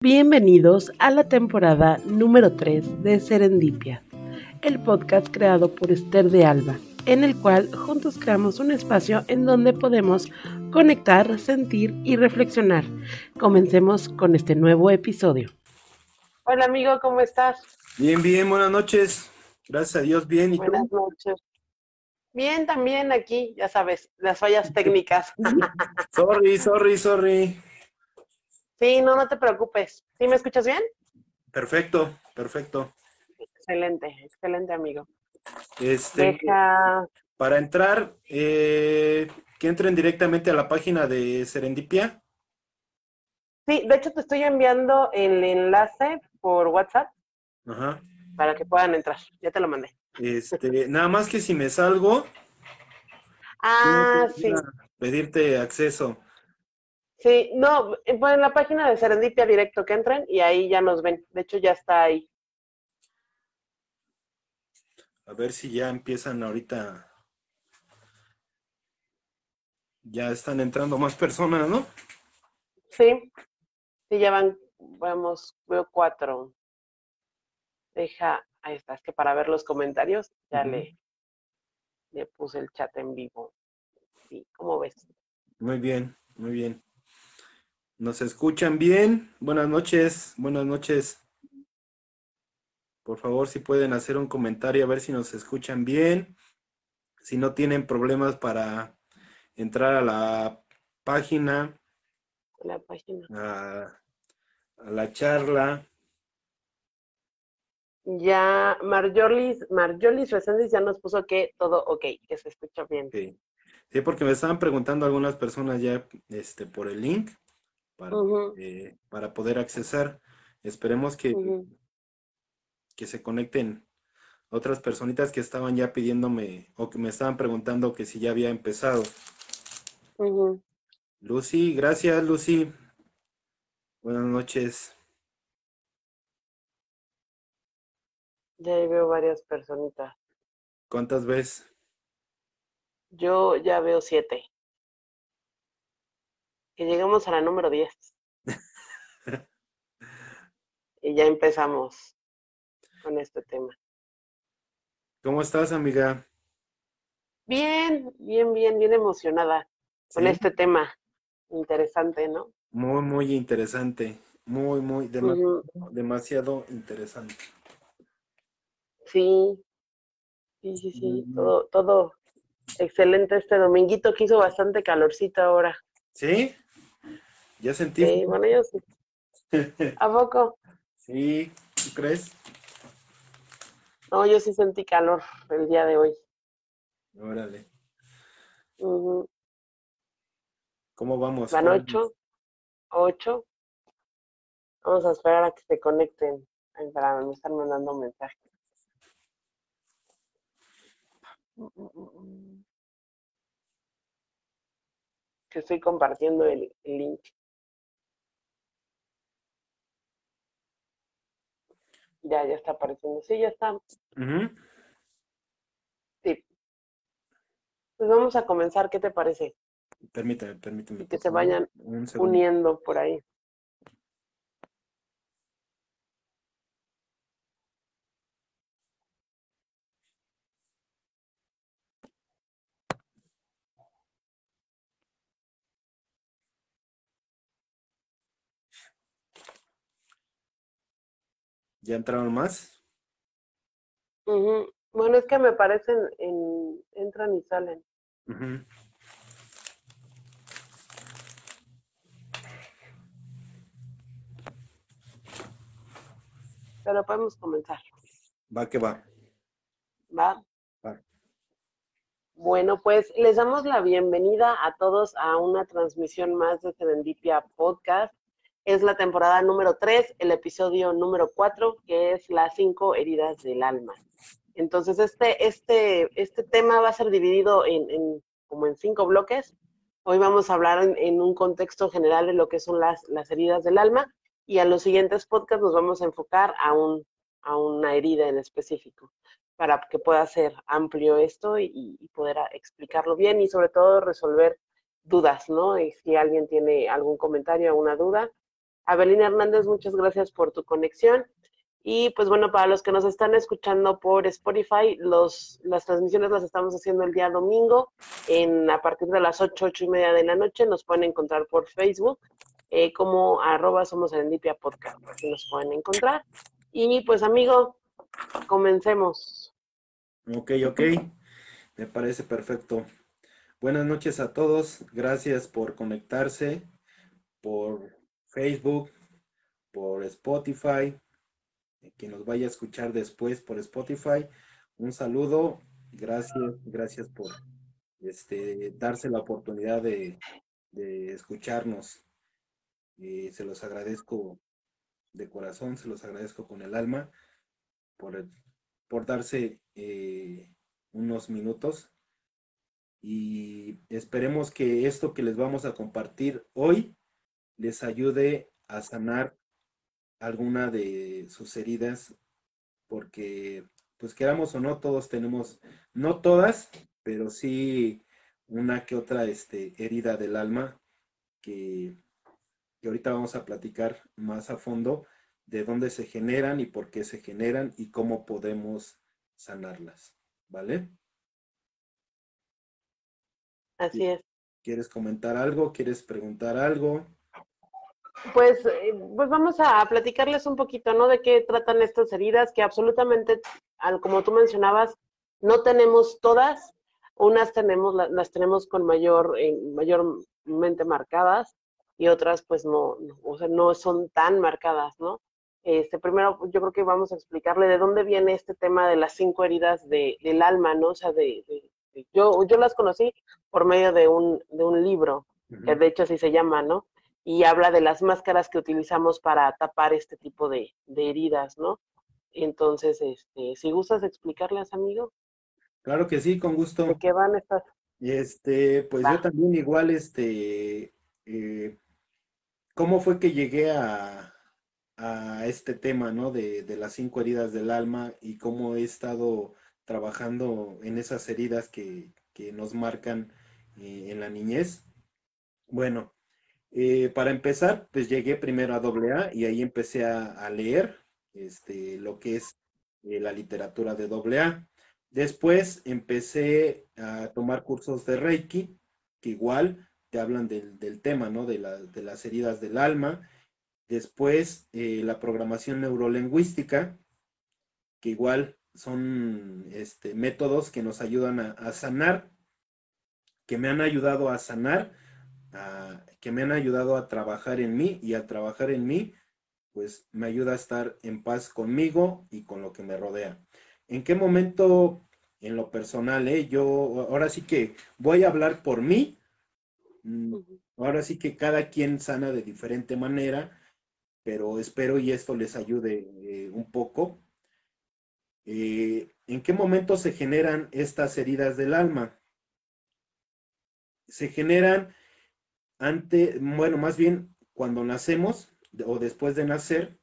Bienvenidos a la temporada número 3 de Serendipia, el podcast creado por Esther de Alba, en el cual juntos creamos un espacio en donde podemos conectar, sentir y reflexionar. Comencemos con este nuevo episodio. Hola amigo, ¿cómo estás? Bien, bien, buenas noches. Gracias a Dios, bien. ¿Y buenas noches. Bien, también aquí, ya sabes, las fallas técnicas. sorry, sorry, sorry. Sí, no, no te preocupes. ¿Sí me escuchas bien? Perfecto, perfecto. Excelente, excelente, amigo. Este, Para entrar, eh, que entren directamente a la página de Serendipia. Sí, de hecho te estoy enviando el enlace por WhatsApp Ajá. para que puedan entrar. Ya te lo mandé. Este, nada más que si me salgo. Ah, sí. Pedirte acceso. Sí, no, eh, pues en la página de Serendipia directo que entren y ahí ya nos ven. De hecho, ya está ahí. A ver si ya empiezan ahorita. Ya están entrando más personas, ¿no? Sí, sí, ya van, vamos, veo cuatro. Deja, ahí está, es que para ver los comentarios ya le, le puse el chat en vivo. Sí, ¿cómo ves? Muy bien, muy bien. ¿Nos escuchan bien? Buenas noches, buenas noches. Por favor, si pueden hacer un comentario a ver si nos escuchan bien. Si no tienen problemas para entrar a la página. La página. A, la charla. Ya, Marjolis, Marjolis Reséndiz ya nos puso que todo ok, que se escucha bien. Sí. sí, porque me estaban preguntando algunas personas ya este, por el link para, eh, para poder accesar. Esperemos que, que se conecten otras personitas que estaban ya pidiéndome o que me estaban preguntando que si ya había empezado. Lucy, gracias Lucy. Buenas noches. Ya veo varias personitas. ¿Cuántas ves? Yo ya veo siete que llegamos a la número 10. y ya empezamos con este tema. ¿Cómo estás, amiga? Bien, bien, bien, bien emocionada con este tema. Interesante, ¿no? Muy, muy interesante. Muy, muy, demasiado interesante. Sí, sí, sí, sí. Todo, todo excelente este dominguito que hizo bastante calorcito ahora. ¿Sí? ¿Ya sentiste? Sí, bueno, yo sí. ¿A poco? Sí, ¿tú crees? No, yo sí sentí calor el día de hoy. Órale. ¿Cómo vamos? Van ocho. Ocho. Vamos a esperar a que se conecten para me están mandando mensajes. Que estoy compartiendo el link. Ya, ya está apareciendo. Sí, ya está. Sí. Pues vamos a comenzar, ¿qué te parece? Permíteme, permíteme. Y que se vayan uniendo por ahí. ¿Ya entraron más? Bueno, es que me parecen, en, entran y salen. Pero podemos comenzar. Va que va. Va. Va. Bueno, pues les damos la bienvenida a todos a una transmisión más de Serendipia Podcast. Es la temporada número 3, el episodio número 4, que es las cinco heridas del alma. Entonces, este, este, este tema va a ser dividido en, como en cinco bloques. Hoy vamos a hablar en, un contexto general de lo que son las, las heridas del alma y a los siguientes podcasts nos vamos a enfocar a, un, a una herida en específico para que pueda ser amplio esto y, y poder explicarlo bien y sobre todo resolver dudas, ¿no? Y si alguien tiene algún comentario, alguna duda, Abelina Hernández, muchas gracias por tu conexión. Y pues bueno, para los que nos están escuchando por Spotify, los, las transmisiones las estamos haciendo el día domingo en, a partir de las 8, 8 y media de la noche. Nos pueden encontrar por Facebook eh, como arroba somos Podcast, así nos pueden encontrar. Y pues amigo, comencemos. Ok, ok, me parece perfecto. Buenas noches a todos, gracias por conectarse por Facebook, por Spotify, que nos vaya a escuchar después por Spotify. Un saludo, gracias, gracias por este, darse la oportunidad de, escucharnos. se los agradezco de corazón, se los agradezco con el alma por, por darse eh, unos minutos y esperemos que esto que les vamos a compartir hoy les ayude a sanar alguna de sus heridas, porque pues queramos o no, todos tenemos, no todas, pero sí una que otra este, herida del alma que, que ahorita vamos a platicar más a fondo de dónde se generan y por qué se generan y cómo podemos sanarlas, ¿vale? Así es. ¿Quieres comentar algo? ¿Quieres preguntar algo? Pues, eh, pues vamos a platicarles un poquito, ¿no? De qué tratan estas heridas, que absolutamente, como tú mencionabas, no tenemos todas, unas tenemos, las tenemos con mayor, eh, mayormente marcadas y otras pues no, o sea, no son tan marcadas, ¿no? Este, primero yo creo que vamos a explicarle de dónde viene este tema de las cinco heridas de, del alma, ¿no? O sea, de, yo, yo las conocí por medio de un, de un libro, que de hecho así se llama, ¿no? Y habla de las máscaras que utilizamos para tapar este tipo de, heridas, ¿no? Entonces, este, si gustas explicarlas, amigo. Claro que sí, con gusto. ¿De qué van estas? Este, pues yo también igual, este, eh, ¿cómo fue que llegué a, este tema, ¿no? De, las cinco heridas del alma y cómo he estado trabajando en esas heridas que, nos marcan eh, en la niñez. Bueno, eh, para empezar, pues llegué primero a AA y ahí empecé a, leer este, lo que es eh, la literatura de AA. Después empecé a tomar cursos de Reiki, que igual te hablan del, tema, ¿no? De, las heridas del alma. Después eh, la programación neurolingüística, que igual son este, métodos que nos ayudan a sanar, que me han ayudado a sanar que me han ayudado a trabajar en mí y al trabajar en mí, pues me ayuda a estar en paz conmigo y con lo que me rodea. ¿En qué momento en lo personal, eh, yo ahora sí que voy a hablar por mí. Mm, ahora sí que cada quien sana de diferente manera, pero espero y esto les ayude eh, un poco. Eh, ¿En qué momento se generan estas heridas del alma? Se generan ante, bueno, más bien cuando nacemos o después de nacer.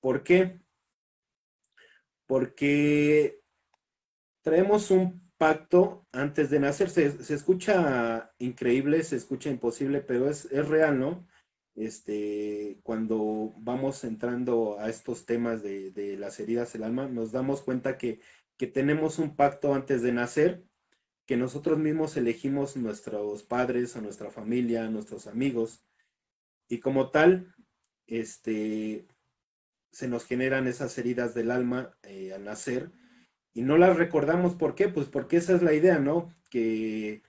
¿Por qué? Porque traemos un pacto antes de nacer. Se, escucha increíble, se escucha imposible, pero es, real, ¿no? Este, cuando vamos entrando a estos temas de, las heridas del alma, nos damos cuenta que, que tenemos un pacto antes de nacer que nosotros mismos elegimos nuestros padres, a nuestra familia, nuestros amigos, y como tal, este, se nos generan esas heridas del alma eh, al nacer, y no las recordamos, ¿por qué? Pues porque esa es la idea, ¿no? Que,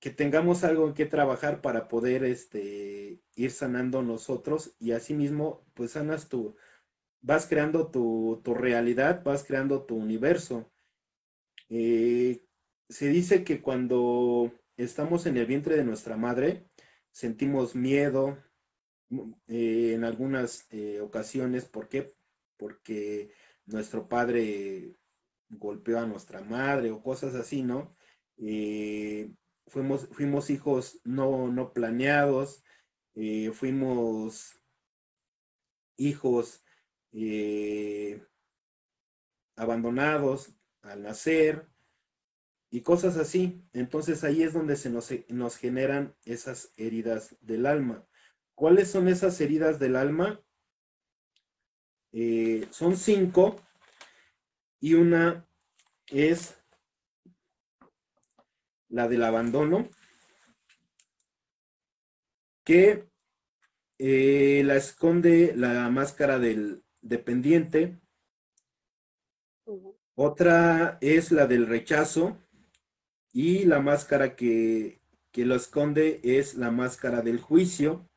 que tengamos algo en que trabajar para poder este, ir sanando nosotros, y asimismo, pues sanas tu, vas creando tu, realidad, vas creando tu universo. Eh, se dice que cuando estamos en el vientre de nuestra madre, sentimos miedo mm, eh, en algunas eh, ocasiones. ¿Por qué? Porque nuestro padre golpeó a nuestra madre o cosas así, ¿no? Eh, fuimos, fuimos hijos no, no planeados, fuimos hijos abandonados al nacer, y cosas así. Entonces ahí es donde se nos, nos generan esas heridas del alma. ¿Cuáles son esas heridas del alma? Eh, son cinco y una es la del abandono, que eh, la esconde la máscara del dependiente. Otra es la del rechazo y la máscara que, que lo esconde es la máscara del juicio,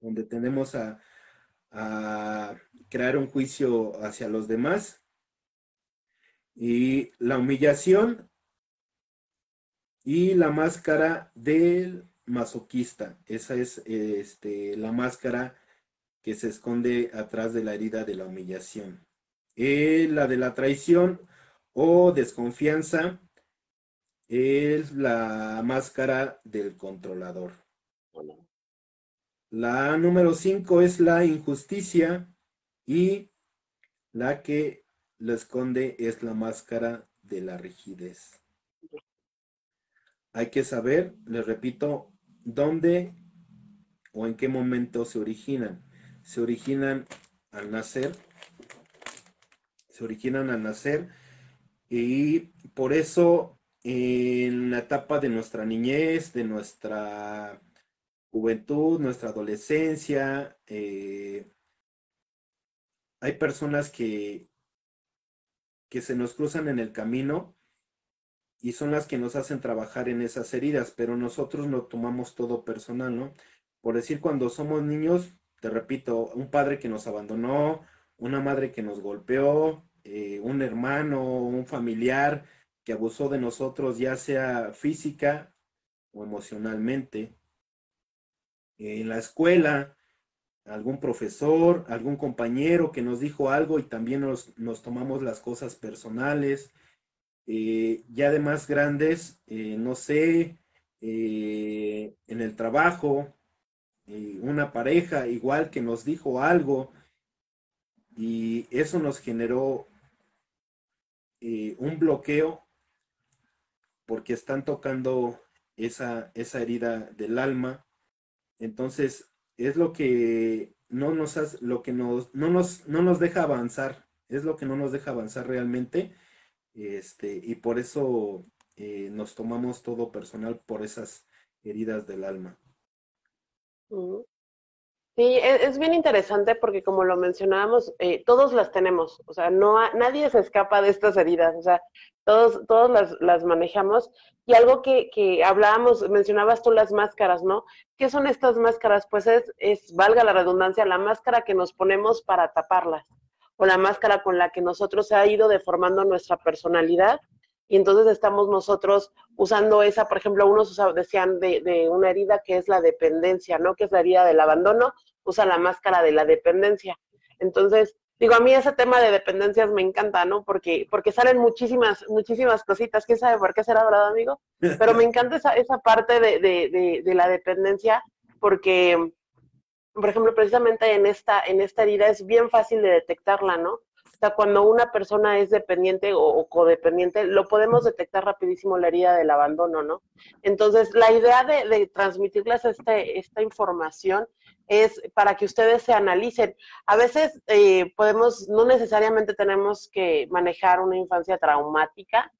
donde tenemos a, a crear un juicio hacia los demás. Y la humillación y la máscara del masoquista. Esa es este, la máscara que se esconde atrás de la herida de la humillación. Eh, la de la traición o desconfianza es la máscara del controlador. La número 5 es la injusticia y la que lo esconde es la máscara de la rigidez. Hay que saber, les repito, dónde o en qué momento se originan. Se originan al nacer, se originan al nacer y por eso en la etapa de nuestra niñez, de nuestra juventud, nuestra adolescencia, eh, hay personas que, que se nos cruzan en el camino y son las que nos hacen trabajar en esas heridas, pero nosotros no tomamos todo personal, ¿no? Por decir, cuando somos niños, te repito, un padre que nos abandonó, una madre que nos golpeó, eh, un hermano, un familiar que abusó de nosotros, ya sea física o emocionalmente. En la escuela, algún profesor, algún compañero que nos dijo algo y también nos, nos tomamos las cosas personales eh, ya de más grandes, eh, no sé, eh, en el trabajo, una pareja igual que nos dijo algo y eso nos generó un bloqueo porque están tocando esa, esa herida del alma. Entonces, es lo que no nos, lo que no nos, no nos deja avanzar, es lo que no nos deja avanzar realmente este, y por eso eh, nos tomamos todo personal por esas heridas del alma. Sí, es, bien interesante porque como lo mencionábamos, eh, todos las tenemos, o sea, no nadie se escapa de estas heridas, o sea, todos, todos las, las manejamos. Y algo que, que, hablábamos, mencionabas tú las máscaras, ¿no? ¿Qué son estas máscaras? Pues es, es, valga la redundancia, la máscara que nos ponemos para taparlas o la máscara con la que nosotros se ha ido deformando nuestra personalidad. Y entonces estamos nosotros usando esa, por ejemplo, unos decían de, de, una herida que es la dependencia, ¿no? Que es la herida del abandono, usa la máscara de la dependencia. Entonces, digo, a mí ese tema de dependencias me encanta, ¿no? Porque, porque salen muchísimas, muchísimas cositas, quién sabe por qué será, ¿verdad, amigo? Pero me encanta esa, esa parte de, de, de la dependencia, porque por ejemplo, precisamente en esta, en esta herida es bien fácil de detectarla, ¿no? O sea, cuando una persona es dependiente o, codependiente, lo podemos detectar rapidísimo la herida del abandono, ¿no? Entonces, la idea de, transmitirles este, esta información es para que ustedes se analicen. A veces eh, podemos, no necesariamente tenemos que manejar una infancia traumática,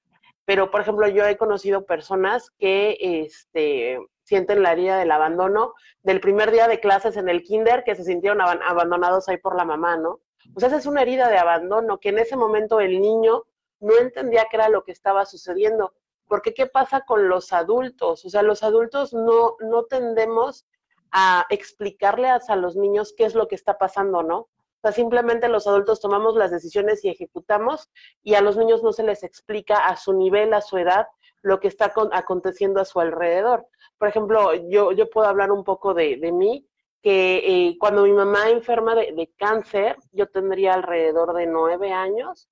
pero por ejemplo, yo he conocido personas que este, sienten la herida del abandono del primer día de clases en el kinder que se sintieron abandonados ahí por la mamá, ¿no? Sea, esa es una herida de abandono que en ese momento el niño no entendía qué era lo que estaba sucediendo. Porque ¿qué pasa con los adultos? O sea, los adultos no, no tendemos a explicarles a los niños qué es lo que está pasando, ¿no? O sea, simplemente los adultos tomamos las decisiones y ejecutamos y a los niños no se les explica a su nivel, a su edad, lo que está aconteciendo a su alrededor. Por ejemplo, yo, yo puedo hablar un poco de, mí, que eh, cuando mi mamá enferma de, cáncer, yo tendría alrededor de nueve años,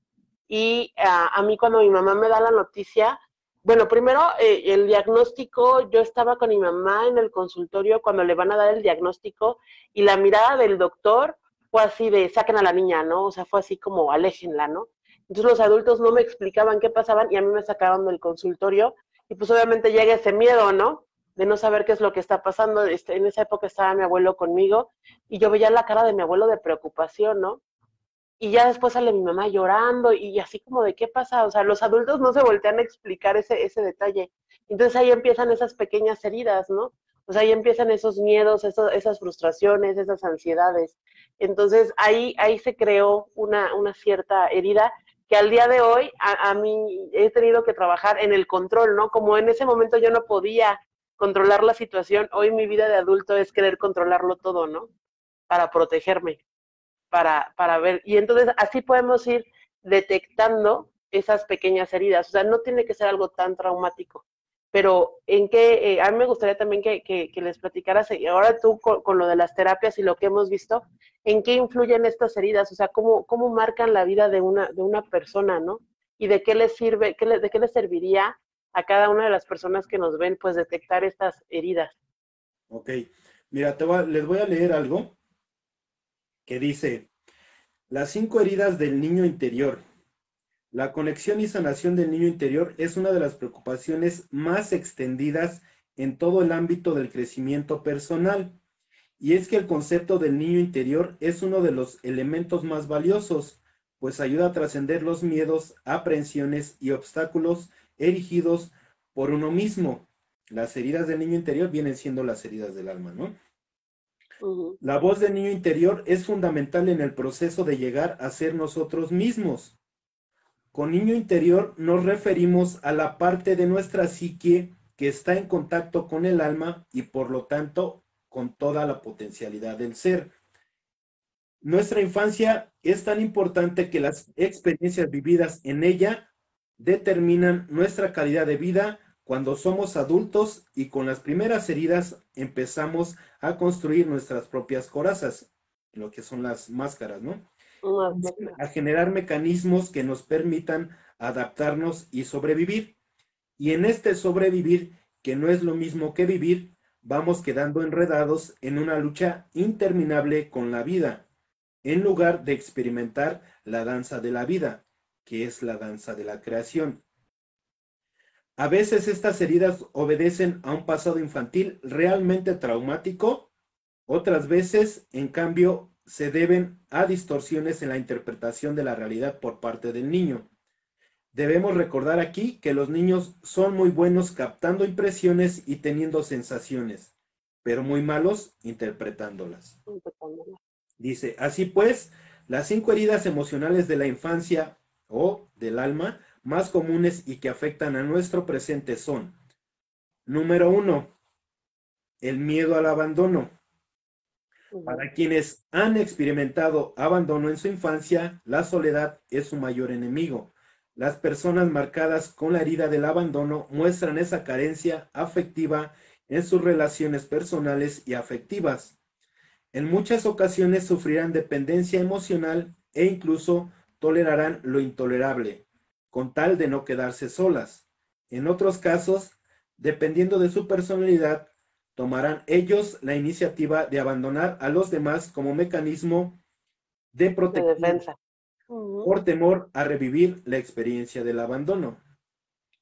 y a mí cuando mi mamá me da la noticia, bueno, primero eh, el diagnóstico, yo estaba con mi mamá en el consultorio cuando le van a dar el diagnóstico y la mirada del doctor fue así de saquen a la niña, ¿no? O sea, fue así como aléjenla, ¿no? Entonces los adultos no me explicaban qué pasaban y a mí me sacaron del consultorio y pues obviamente llega ese miedo, ¿no? de no saber qué es lo que está pasando. Este, en esa época estaba mi abuelo conmigo y yo veía la cara de mi abuelo de preocupación, ¿no? Y ya después sale mi mamá llorando y así como de qué pasa, o sea, los adultos no se voltean a explicar ese, ese detalle. Entonces ahí empiezan esas pequeñas heridas, ¿no? Pues ahí empiezan esos miedos, esas frustraciones, esas ansiedades. Entonces ahí, ahí se creó una, una cierta herida que al día de hoy a, a, mí he tenido que trabajar en el control, ¿no? Como en ese momento yo no podía controlar la situación, hoy mi vida de adulto es querer controlarlo todo, ¿no? Para protegerme, para, para ver. Y entonces así podemos ir detectando esas pequeñas heridas. O sea, no tiene que ser algo tan traumático pero en qué, eh, a mí me gustaría también que, que, les platicaras, y ahora tú con, lo de las terapias y lo que hemos visto, ¿en qué influyen estas heridas? O sea, ¿cómo, cómo marcan la vida de una, de una persona, ¿no? Y de qué les sirve, qué de qué les serviría a cada una de las personas que nos ven, pues, detectar estas heridas. Ok, mira, te les voy a leer algo que dice, las cinco heridas del niño interior. La conexión y sanación del niño interior es una de las preocupaciones más extendidas en todo el ámbito del crecimiento personal. Y es que el concepto del niño interior es uno de los elementos más valiosos, pues ayuda a trascender los miedos, aprensiones y obstáculos erigidos por uno mismo. Las heridas del niño interior vienen siendo las heridas del alma, ¿no? La voz del niño interior es fundamental en el proceso de llegar a ser nosotros mismos. Con niño interior nos referimos a la parte de nuestra psique que está en contacto con el alma y por lo tanto con toda la potencialidad del ser. Nuestra infancia es tan importante que las experiencias vividas en ella determinan nuestra calidad de vida cuando somos adultos y con las primeras heridas empezamos a construir nuestras propias corazas, lo que son las máscaras, ¿no? a generar mecanismos que nos permitan adaptarnos y sobrevivir. Y en este sobrevivir, que no es lo mismo que vivir, vamos quedando enredados en una lucha interminable con la vida, en lugar de experimentar la danza de la vida, que es la danza de la creación. A veces estas heridas obedecen a un pasado infantil realmente traumático, otras veces, en cambio, se deben a distorsiones en la interpretación de la realidad por parte del niño. Debemos recordar aquí que los niños son muy buenos captando impresiones y teniendo sensaciones, pero muy malos interpretándolas. Dice, así pues, las cinco heridas emocionales de la infancia o del alma más comunes y que afectan a nuestro presente son, número uno, el miedo al abandono. Para quienes han experimentado abandono en su infancia, la soledad es su mayor enemigo. Las personas marcadas con la herida del abandono muestran esa carencia afectiva en sus relaciones personales y afectivas. En muchas ocasiones sufrirán dependencia emocional e incluso tolerarán lo intolerable, con tal de no quedarse solas. En otros casos, dependiendo de su personalidad, tomarán ellos la iniciativa de abandonar a los demás como mecanismo de protección por temor a revivir la experiencia del abandono.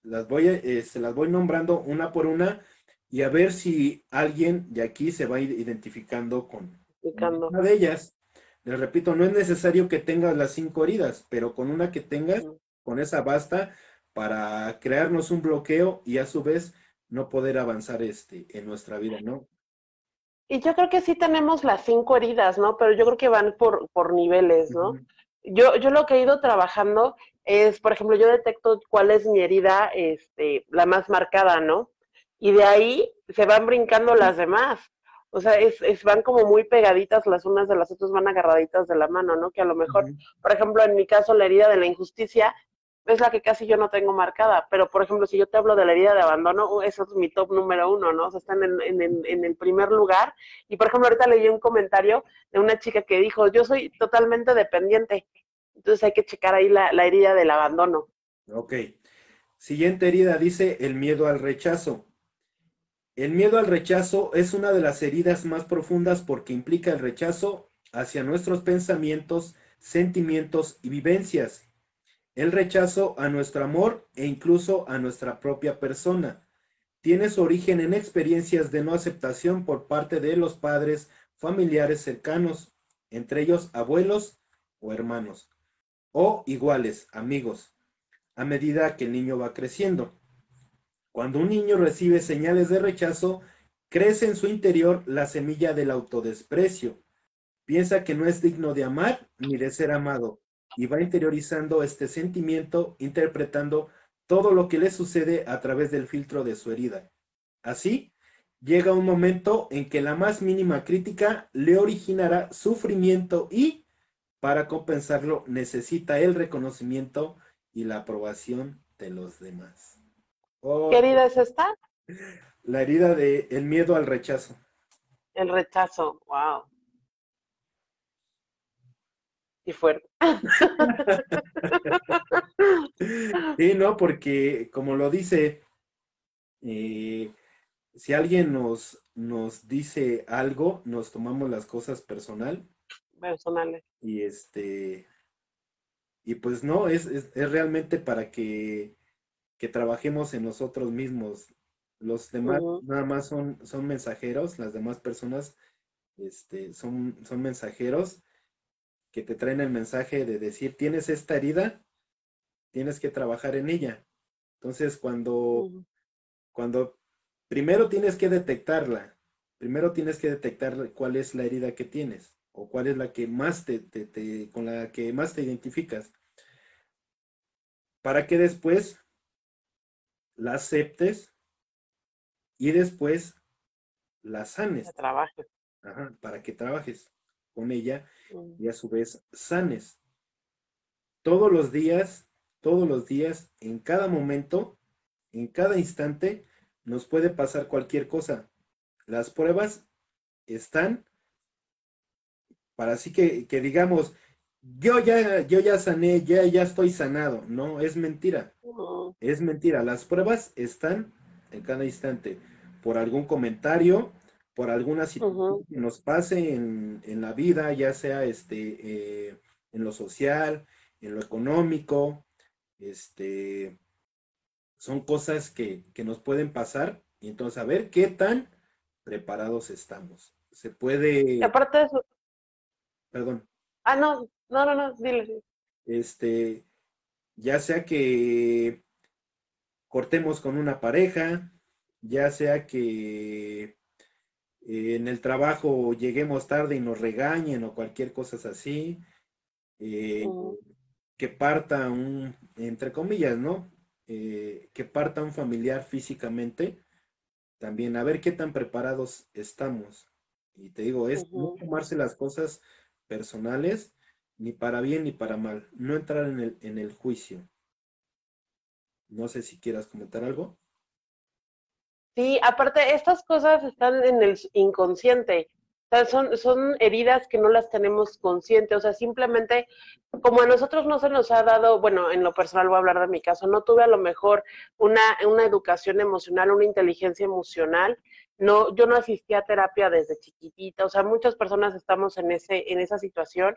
Las voy, eh, se las voy nombrando una por una y a ver si alguien de aquí se va a ir identificando con una de ellas. Les repito, no es necesario que tengas las cinco heridas, pero con una que tengas, con esa basta para crearnos un bloqueo y a su vez no poder avanzar este, en nuestra vida, ¿no? Y yo creo que sí tenemos las cinco heridas, ¿no? Pero yo creo que van por, por niveles, ¿no? yo, yo lo que he ido trabajando es, por ejemplo, yo detecto cuál es mi herida, este, la más marcada, ¿no? Y de ahí se van brincando las demás. O sea, es, es, van como muy pegaditas las unas de las otras, van agarraditas de la mano, ¿no? Que a lo mejor, por ejemplo, en mi caso, la herida de la injusticia es la que casi yo no tengo marcada, pero por ejemplo, si yo te hablo de la herida de abandono, uh, eso es mi top número uno, ¿no? O sea, están en, en, en, el primer lugar. Y por ejemplo, ahorita leí un comentario de una chica que dijo, yo soy totalmente dependiente, entonces hay que checar ahí la, la herida del abandono. Ok. Siguiente herida dice el miedo al rechazo. El miedo al rechazo es una de las heridas más profundas porque implica el rechazo hacia nuestros pensamientos, sentimientos y vivencias el rechazo a nuestro amor e incluso a nuestra propia persona. tiene su origen en experiencias de no aceptación por parte de los padres, familiares cercanos, entre ellos abuelos o hermanos, o iguales, amigos, a medida que el niño va creciendo. Cuando un niño recibe señales de rechazo, crece en su interior la semilla del autodesprecio. Piensa que no es digno de amar ni de ser amado y va interiorizando este sentimiento, interpretando todo lo que le sucede a través del filtro de su herida. Así, llega un momento en que la más mínima crítica le originará sufrimiento y, para compensarlo, necesita el reconocimiento y la aprobación de los demás. Oh, ¿Qué herida es esta? La herida de el miedo al rechazo. El rechazo, wow. Y fuerte. sí, no, porque como lo dice, eh, si alguien nos, nos dice algo, nos tomamos las cosas personal. Personales. Y este, y pues no, es, es, realmente para que, que, trabajemos en nosotros mismos. Los demás nada más son, son mensajeros, las demás personas este, son, son mensajeros que te traen el mensaje de decir, tienes esta herida, tienes que trabajar en ella. Entonces, cuando, cuando primero tienes que detectarla, primero tienes que detectar cuál es la herida que tienes o cuál es la que más te, te, con la que más te identificas, para que después la aceptes y después la sanes. Trabajes. para que trabajes con ella y a su vez sanes. Todos los días, todos los días, en cada momento, en cada instante, nos puede pasar cualquier cosa. Las pruebas están para así que, que digamos, yo ya, yo ya sané, ya, ya estoy sanado. No, es mentira. Es mentira. Las pruebas están en cada instante. Por algún comentario, por alguna situación que nos pase en, la vida, ya sea este, eh, en lo social, en lo económico, este, son cosas que, nos pueden pasar. Y entonces, a ver qué tan preparados estamos. Se puede. aparte de eso. Perdón. Ah, no, no, no, no, dile. Este, ya sea que cortemos con una pareja, ya sea que en el trabajo lleguemos tarde y nos regañen o cualquier cosa así, eh, que parta un, entre comillas, ¿no? Eh, que parta un familiar físicamente, también a ver qué tan preparados estamos. Y te digo, es no tomarse las cosas personales, ni para bien ni para mal, no entrar en el, en el juicio. No sé si quieras comentar algo. Sí, aparte, estas cosas están en el inconsciente. Son, son heridas que no las tenemos conscientes. O sea, simplemente, como a nosotros no se nos ha dado, bueno, en lo personal voy a hablar de mi caso, no tuve a lo mejor una, una educación emocional, una inteligencia emocional. No, yo no asistí a terapia desde chiquitita. O sea, muchas personas estamos en ese, en esa situación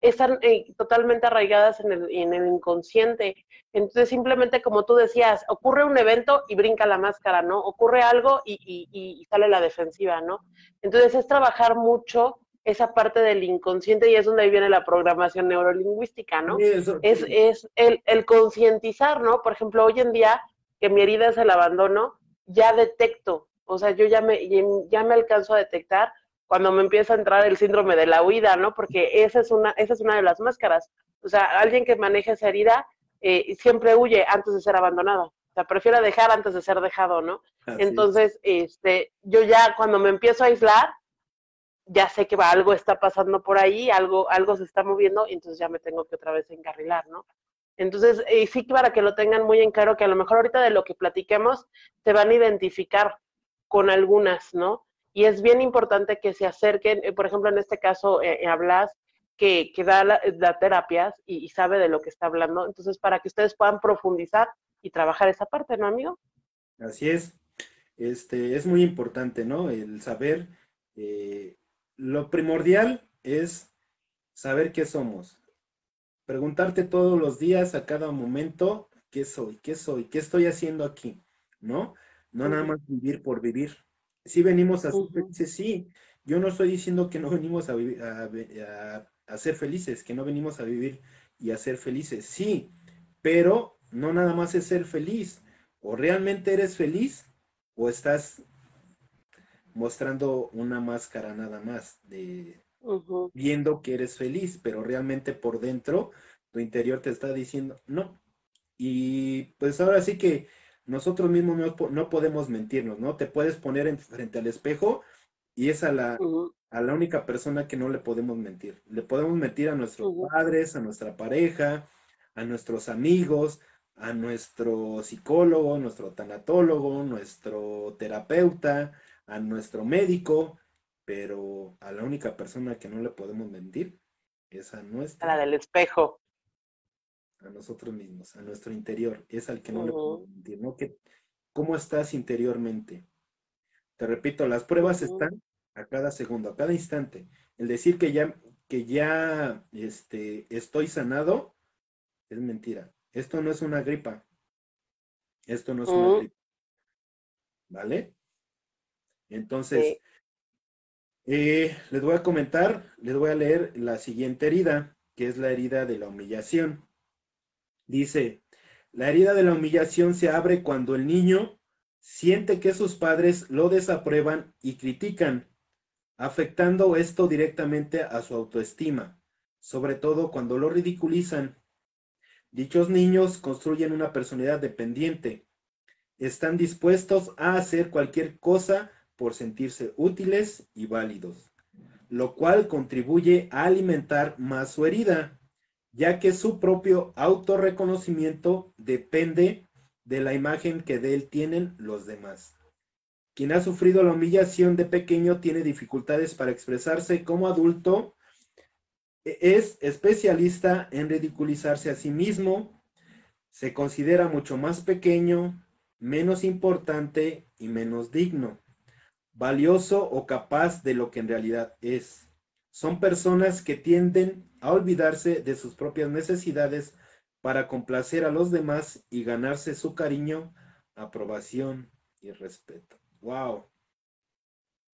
están eh, totalmente arraigadas en el, en el, inconsciente. Entonces, simplemente como tú decías, ocurre un evento y brinca la máscara, ¿no? Ocurre algo y, y, sale la defensiva, ¿no? Entonces, es trabajar mucho esa parte del inconsciente y es donde viene la programación neurolingüística, ¿no? es, es el, el concientizar, ¿no? Por ejemplo, hoy en día, que mi herida es el abandono, ya detecto, o sea, yo ya me, ya me alcanzo a detectar cuando me empieza a entrar el síndrome de la huida, ¿no? Porque esa es una, esa es una de las máscaras. O sea, alguien que maneja esa herida eh, siempre huye antes de ser abandonado. O sea, prefiere dejar antes de ser dejado, ¿no? Entonces, este, yo ya cuando me empiezo a aislar, ya sé que va, algo está pasando por ahí, algo, algo se está moviendo, y entonces ya me tengo que otra vez encarrilar, ¿no? Entonces, eh, sí para que lo tengan muy en claro, que a lo mejor ahorita de lo que platiquemos, se van a identificar con algunas, ¿no? Y es bien importante que se acerquen, eh, por ejemplo, en este caso, eh, hablas que, que da, la, terapias y, sabe de lo que está hablando, entonces para que ustedes puedan profundizar y trabajar esa parte, ¿no, amigo? Así es, este, es muy importante, ¿no? El saber, eh, lo primordial es saber qué somos, preguntarte todos los días, a cada momento, qué soy, qué soy, qué estoy haciendo aquí, ¿no? no nada más vivir por vivir. Si venimos a ser felices, sí. Yo no estoy diciendo que no venimos a, a, a, ser felices, que no venimos a vivir y a ser felices, sí, pero no nada más es ser feliz. O realmente eres feliz o estás mostrando una máscara nada más de viendo que eres feliz, pero realmente por dentro tu interior te está diciendo no. Y pues ahora sí que nosotros mismos no, podemos mentirnos, ¿no? Te puedes poner en, frente al espejo y es a la, a la única persona que no le podemos mentir. Le podemos mentir a nuestros padres, a nuestra pareja, a nuestros amigos, a nuestro psicólogo, nuestro tanatólogo, nuestro terapeuta, a nuestro médico, pero a la única persona que no le podemos mentir es a nuestra. A la del espejo. A nosotros mismos, a nuestro interior, es al que no le podemos mentir, ¿no? Que, ¿Cómo estás interiormente? Te repito, las pruebas están a cada segundo, a cada instante. El decir que ya, que ya este, estoy sanado es mentira. Esto no es una gripa. Esto no es una gripa. ¿Vale? Entonces, eh, les voy a comentar, les voy a leer la siguiente herida, que es la herida de la humillación. Dice, la herida de la humillación se abre cuando el niño siente que sus padres lo desaprueban y critican, afectando esto directamente a su autoestima, sobre todo cuando lo ridiculizan. Dichos niños construyen una personalidad dependiente. Están dispuestos a hacer cualquier cosa por sentirse útiles y válidos, lo cual contribuye a alimentar más su herida, ya que su propio autorreconocimiento depende de la imagen que de él tienen los demás. Quien ha sufrido la humillación de pequeño tiene dificultades para expresarse como adulto, e-, es especialista en ridiculizarse a sí mismo, se considera mucho más pequeño, menos importante y menos digno valioso o capaz de lo que en realidad es. Son personas que tienden a olvidarse de sus propias necesidades para complacer a los demás y ganarse su cariño, aprobación y respeto. Wow.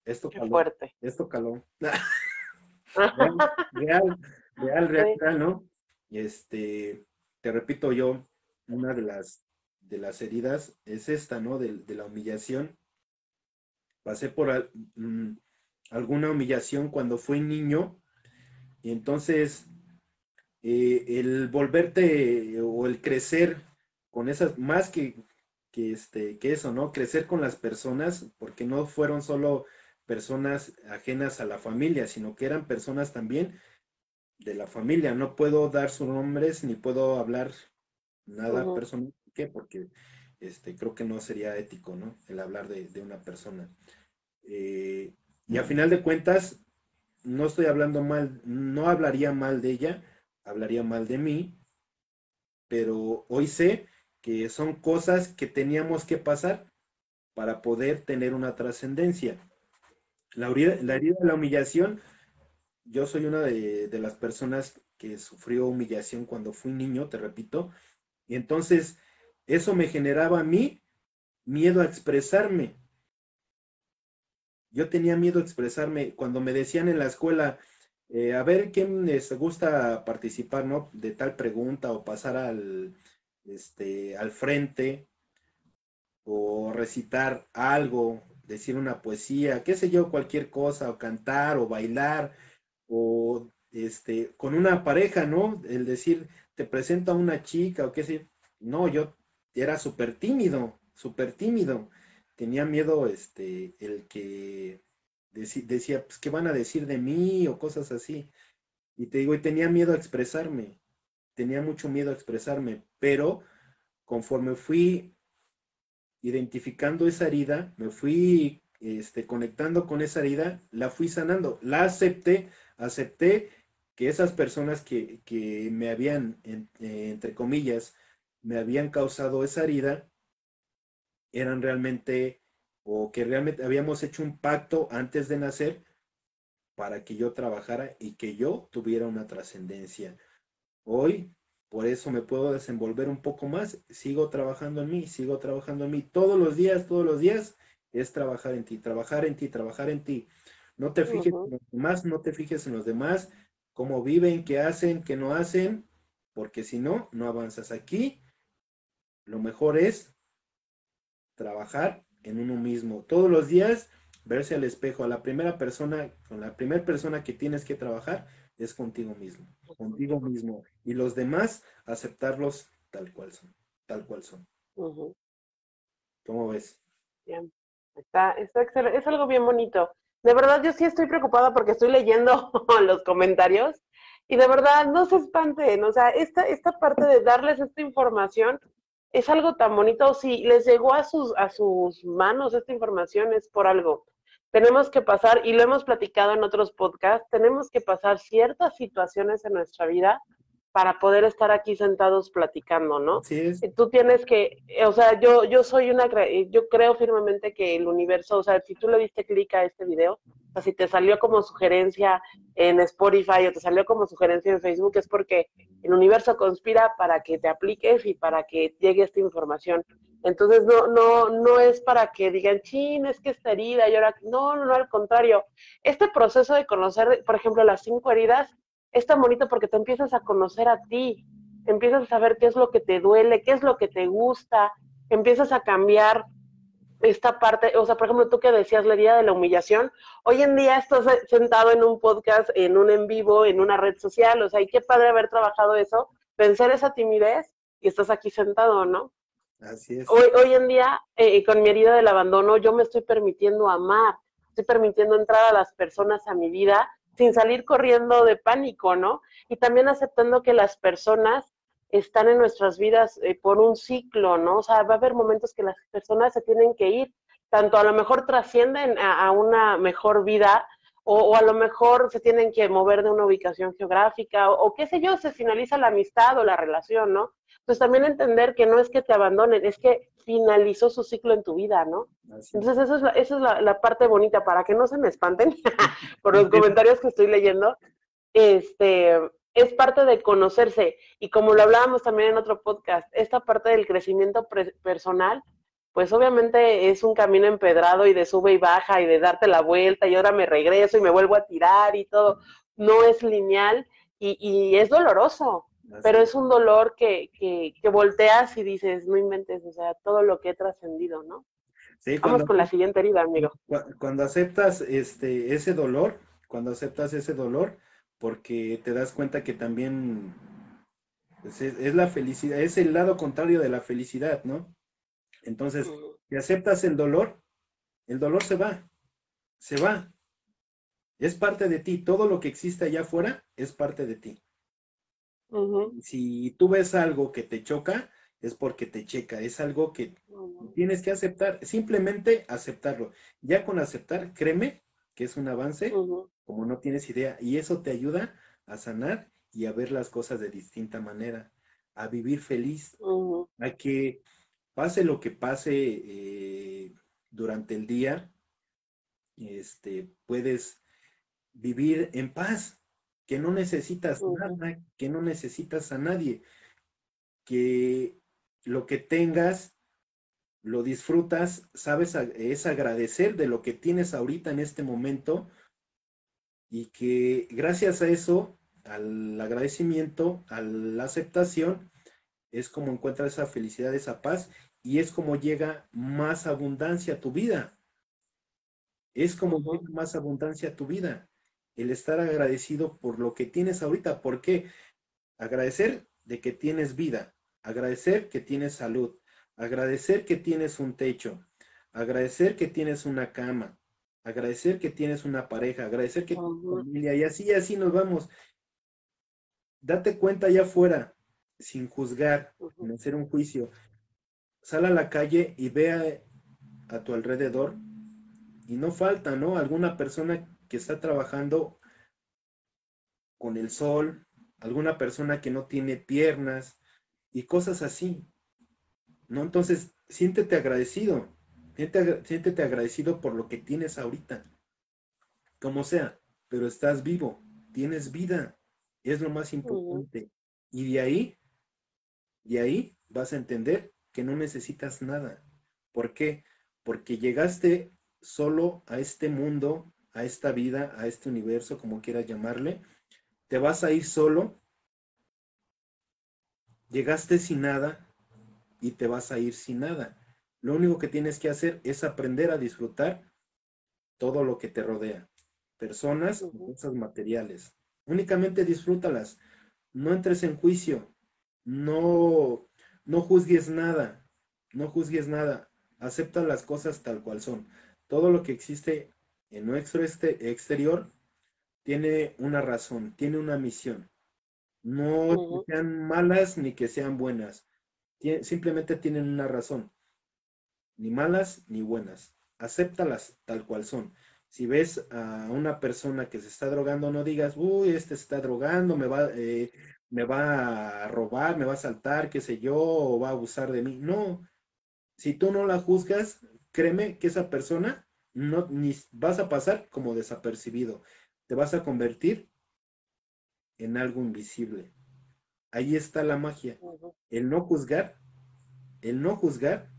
Esto caló. Fuerte. Esto caló. real, real, real, ¿no? Este, te repito yo, una de las de las heridas es esta, ¿no? De, de la humillación pasé por mm, alguna humillación cuando fui niño y entonces eh, el volverte o el crecer con esas, más que, que, este, que eso, ¿no? Crecer con las personas, porque no fueron solo personas ajenas a la familia, sino que eran personas también de la familia. No puedo dar sus nombres ni puedo hablar nada personal. ¿Por qué? Porque este, creo que no sería ético, ¿no? El hablar de, una persona. Eh, y a final de cuentas, no estoy hablando mal, no hablaría mal de ella, hablaría mal de mí, pero hoy sé que son cosas que teníamos que pasar para poder tener una trascendencia. La, la, herida de la humillación, yo soy una de, de las personas que sufrió humillación cuando fui niño, te repito, y entonces eso me generaba a mí miedo a expresarme. Yo tenía miedo a expresarme cuando me decían en la escuela, eh, a ver quién les gusta participar, ¿no? De tal pregunta o pasar al, este, al frente o recitar algo, decir una poesía, qué sé yo, cualquier cosa, o cantar o bailar o este, con una pareja, ¿no? El decir, te presento a una chica o qué sé, no, yo era súper tímido, súper tímido. Tenía miedo, este, el que decía, pues, ¿qué van a decir de mí? o cosas así. Y te digo, y tenía miedo a expresarme, tenía mucho miedo a expresarme, pero conforme fui identificando esa herida, me fui este, conectando con esa herida, la fui sanando, la acepté, acepté que esas personas que, que me habían, entre comillas, me habían causado esa herida eran realmente o que realmente habíamos hecho un pacto antes de nacer para que yo trabajara y que yo tuviera una trascendencia. Hoy por eso me puedo desenvolver un poco más, sigo trabajando en mí, sigo trabajando en mí, todos los días, todos los días es trabajar en ti, trabajar en ti, trabajar en ti. No te fijes en los demás, no te fijes en los demás, cómo viven, qué hacen, qué no hacen, porque si no, no avanzas aquí. Lo mejor es trabajar en uno mismo. Todos los días, verse al espejo. A la primera persona, con la primera persona que tienes que trabajar es contigo mismo, contigo mismo. Y los demás, aceptarlos tal cual son, tal cual son. ¿Cómo ves? Bien. Está, está excelente. Es algo bien bonito. De verdad, yo sí estoy preocupada porque estoy leyendo los comentarios y de verdad no se espanten. O sea, esta, esta parte de darles esta información es algo tan bonito. Si les llegó a sus, a sus manos esta información es por algo. Tenemos que pasar, y lo hemos platicado en otros podcasts, tenemos que pasar ciertas situaciones en nuestra vida para poder estar aquí sentados platicando, ¿no? Sí es. Tú tienes que, o sea, yo, yo soy una, yo creo firmemente que el universo, o sea, si tú le diste clic a este video, sea, si te salió como sugerencia en Spotify o te salió como sugerencia en Facebook, es porque el universo conspira para que te apliques y para que llegue esta información. Entonces, no, no, no es para que digan, chin, es que esta herida y ahora, no, no, no, al contrario. Este proceso de conocer, por ejemplo, las cinco heridas, es tan bonito porque te empiezas a conocer a ti, empiezas a saber qué es lo que te duele, qué es lo que te gusta, empiezas a cambiar esta parte, o sea, por ejemplo, tú que decías la día de la humillación, hoy en día estás sentado en un podcast, en un en vivo, en una red social, o sea, y qué padre haber trabajado eso, vencer esa timidez y estás aquí sentado, ¿no? Así es. Hoy, hoy en día, eh, con mi herida del abandono, yo me estoy permitiendo amar, estoy permitiendo entrar a las personas a mi vida sin salir corriendo de pánico, ¿no? Y también aceptando que las personas están en nuestras vidas eh, por un ciclo, ¿no? O sea, va a haber momentos que las personas se tienen que ir, tanto a lo mejor trascienden a, una mejor vida o, a lo mejor se tienen que mover de una ubicación geográfica o, qué sé yo, se finaliza la amistad o la relación, ¿no? Entonces también entender que no es que te abandonen, es que finalizó su ciclo en tu vida, ¿no? Entonces esa es, la, esa es la, parte bonita, para que no se me espanten por los comentarios que estoy leyendo. Este, es parte de conocerse y como lo hablábamos también en otro podcast, esta parte del crecimiento personal, pues obviamente es un camino empedrado y de sube y baja y de darte la vuelta y ahora me regreso y me vuelvo a tirar y todo, no es lineal y, y es doloroso, pero es un dolor que, que, que, volteas y dices, no inventes, o sea, todo lo que he trascendido, ¿no? Sí, Vamos con la siguiente herida, amigo. Cuando aceptas este, ese dolor, cuando aceptas ese dolor, porque te das cuenta que también pues, es, la felicidad, es el lado contrario de la felicidad, ¿no? Entonces, si aceptas el dolor, el dolor se va, se va. Es parte de ti, todo lo que existe allá afuera es parte de ti. Si tú ves algo que te choca, es porque te checa, es algo que tienes que aceptar, simplemente aceptarlo. Ya con aceptar, créeme que es un avance, como no tienes idea, y eso te ayuda a sanar y a ver las cosas de distinta manera, a vivir feliz, a que pase lo que pase eh, durante el día, este, puedes vivir en paz, que no necesitas nada, que no necesitas a nadie, que lo que tengas lo disfrutas, sabes, es agradecer de lo que tienes ahorita en este momento y que gracias a eso, al agradecimiento, a la aceptación, es como encuentras esa felicidad, esa paz y es como llega más abundancia a tu vida. Es como llega más abundancia a tu vida el estar agradecido por lo que tienes ahorita. ¿Por qué? Agradecer de que tienes vida, agradecer que tienes salud, agradecer que tienes un techo, agradecer que tienes una cama, agradecer que tienes una pareja, agradecer que tienes familia y así y así nos vamos. Date cuenta allá afuera, sin juzgar, sin hacer un juicio. Sal a la calle y vea a tu alrededor y no falta, ¿no? Alguna persona que está trabajando con el sol, alguna persona que no tiene piernas y cosas así. ¿No? Entonces, siéntete agradecido. Siéntete, agradecido por lo que tienes ahorita. Como sea, pero estás vivo, tienes vida. Es lo más importante. Y de ahí Y ahí vas a entender que no necesitas nada. ¿Por qué? Porque llegaste solo a este mundo, a esta vida, a este universo, como quieras llamarle. Te vas a ir solo. Llegaste sin nada y te vas a ir sin nada. Lo único que tienes que hacer es aprender a disfrutar todo lo que te rodea. Personas cosas materiales. Únicamente disfrútalas. No entres en juicio. No, no juzgues nada. No juzgues nada. Acepta las cosas tal cual son. Todo lo que existe en nuestro este, exterior tiene una razón, tiene una misión. No que sean malas ni que sean buenas. simplemente tienen una razón. Ni malas ni buenas. Acéptalas tal cual son. Si ves a una persona que se está drogando, no digas, uy, este está drogando, me va, eh, me va a robar, me va a saltar, qué sé yo, o va a abusar de mí. No, si tú no la juzgas, créeme que esa persona no ni vas a pasar como desapercibido. Te vas a convertir en algo invisible. Ahí está la magia. El no juzgar, el no juzgar,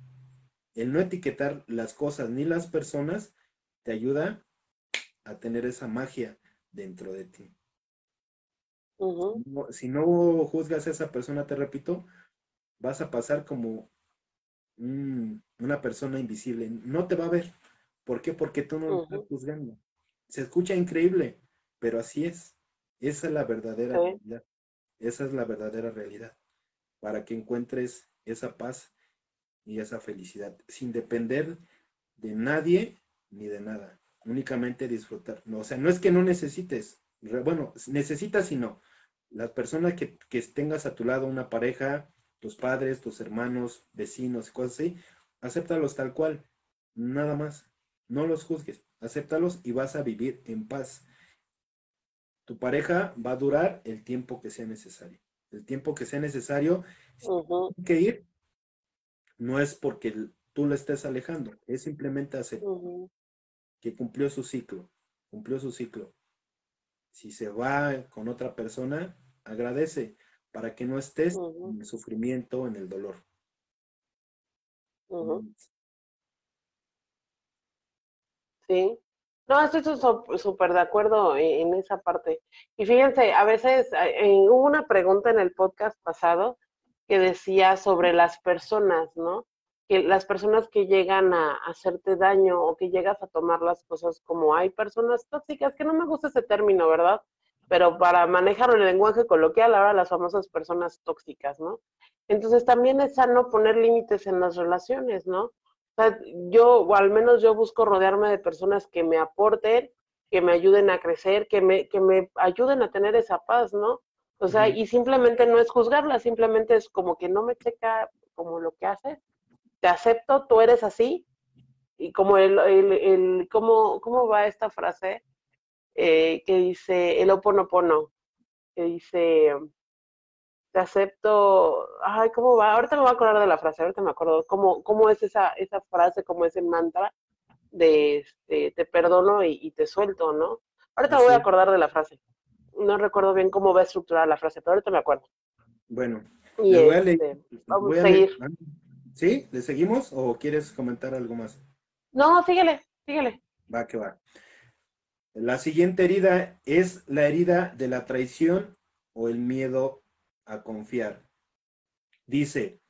el no etiquetar las cosas ni las personas, te ayuda a tener esa magia dentro de ti. si no juzgas a esa persona, te repito, vas a pasar como una persona invisible. No te va a ver. ¿Por qué? Porque tú no lo estás juzgando. Se escucha increíble, pero así es. Esa es la verdadera realidad. Esa es la verdadera realidad. Para que encuentres esa paz y esa felicidad, sin depender de nadie ni de nada. Únicamente disfrutar. o sea, no es que no necesites. Bueno, necesitas y no. Las personas que, que tengas a tu lado, una pareja, tus padres, tus hermanos, vecinos, cosas así, acéptalos tal cual, nada más. No los juzgues, acéptalos y vas a vivir en paz. Tu pareja va a durar el tiempo que sea necesario. El tiempo que sea necesario, que ir, no es porque tú lo estés alejando, es simplemente hacer que cumplió su ciclo, cumplió su ciclo. Si se va con otra persona, agradece para que no estés en el sufrimiento, en el dolor. Sí. No, estoy súper de acuerdo en, esa parte. Y fíjense, a veces hubo una pregunta en el podcast pasado que decía sobre las personas, ¿no? Que las personas que llegan a hacerte daño o que llegas a tomar las cosas como hay personas tóxicas, que no me gusta ese término, ¿verdad? pero para manejar el lenguaje coloquial, ahora las famosas personas tóxicas, ¿no? Entonces también es sano poner límites en las relaciones, ¿no? O sea, yo, o al menos yo busco rodearme de personas que me aporten, que me ayuden a crecer, que me, que me ayuden a tener esa paz, ¿no? O sea, y simplemente no es juzgarla, simplemente es como que no me checa como lo que haces, te acepto, tú eres así, y como el, el, el ¿cómo, ¿cómo va esta frase? Eh, que dice el oponopono, que dice, te acepto, ay, ¿cómo va? Ahorita me voy a acordar de la frase, ahorita me acuerdo, ¿cómo, cómo es esa, esa frase, cómo es el mantra de este, te perdono y, te suelto, ¿no? Ahorita me voy a acordar de la frase. No recuerdo bien cómo va a estructurar la frase, pero ahorita me acuerdo. Bueno, este, vamos a, seguir. ¿Sí? ¿Le seguimos o quieres comentar algo más? No, síguele, síguele. Va, que va. La siguiente herida es la herida de la traición o el miedo a confiar. Dice,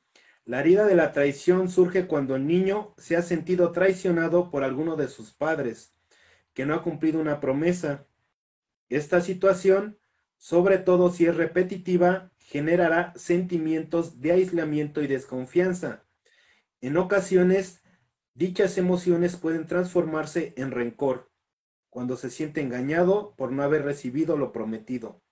la herida de la traición surge cuando el niño se ha sentido traicionado por alguno de sus padres, que no ha cumplido una promesa. Esta situación, sobre todo si es repetitiva, generará sentimientos de aislamiento y desconfianza. En ocasiones, dichas emociones pueden transformarse en rencor cuando se siente engañado por no haber recibido lo prometido,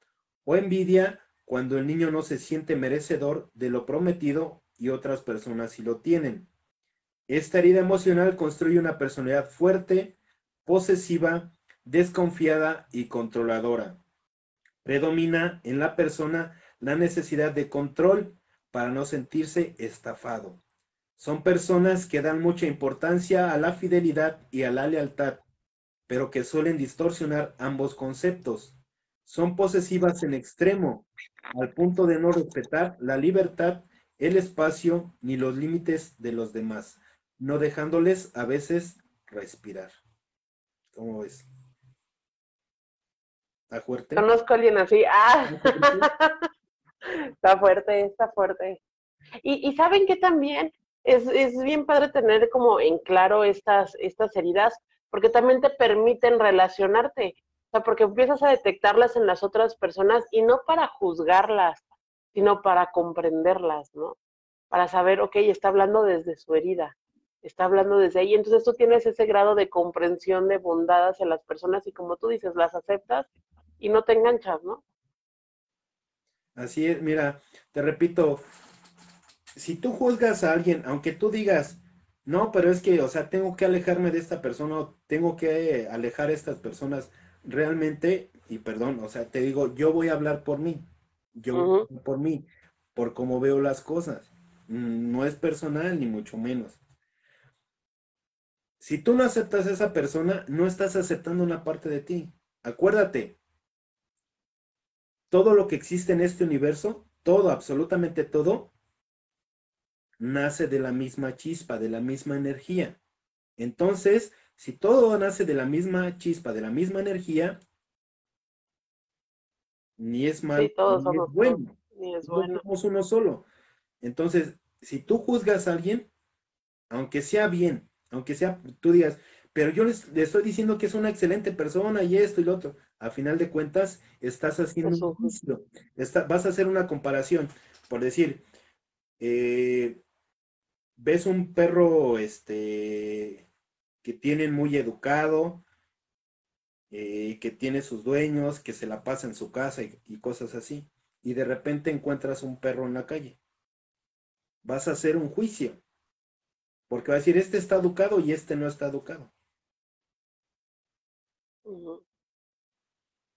o envidia cuando el niño no se siente merecedor de lo prometido y otras personas sí lo tienen. Esta herida emocional construye una personalidad fuerte, posesiva, desconfiada y controladora. Predomina en la persona la necesidad de control para no sentirse estafado. Son personas que dan mucha importancia a la fidelidad y a la lealtad, pero que suelen distorsionar ambos conceptos. Son posesivas en extremo, al punto de no respetar la libertad el espacio ni los límites de los demás, no dejándoles a veces respirar. ¿Cómo ves? ¿Está fuerte? Conozco a alguien así. Ah, está fuerte, está fuerte. Y, y saben que también es, es, bien padre tener como en claro estas, estas heridas, porque también te permiten relacionarte. O sea, porque empiezas a detectarlas en las otras personas y no para juzgarlas, sino para comprenderlas, ¿no? Para saber, ok, está hablando desde su herida, está hablando desde ahí. Entonces tú tienes ese grado de comprensión, de bondad hacia las personas y como tú dices, las aceptas y no te enganchas, ¿no? Así es, mira, te repito, si tú juzgas a alguien, aunque tú digas, no, pero es que, o sea, tengo que alejarme de esta persona, tengo que alejar a estas personas, realmente, y perdón, o sea, te digo, yo voy a hablar por mí, yo por mí, por cómo veo las cosas. Mm, no es personal, ni mucho menos. Si tú no aceptas a esa persona, no estás aceptando una parte de ti. Acuérdate, todo lo que existe en este universo, todo, absolutamente todo, nace de la misma chispa, de la misma energía. Entonces, si todo nace de la misma chispa, de la misma energía, ni es malo, ni es bueno. Ni es bueno. somos uno solo. Entonces, si tú juzgas a alguien, aunque sea bien, aunque sea, tú digas, pero yo les, estoy diciendo que es una excelente persona y esto y lo otro, a final de cuentas, estás haciendo un juicio, vas a hacer una comparación, por decir, eh, ves un perro este, que tienen muy educado, eh, que tiene sus dueños, que se la pasa en su casa y, cosas así, y de repente encuentras un perro en la calle. Vas a hacer un juicio, porque va a decir, este está educado y este no está educado.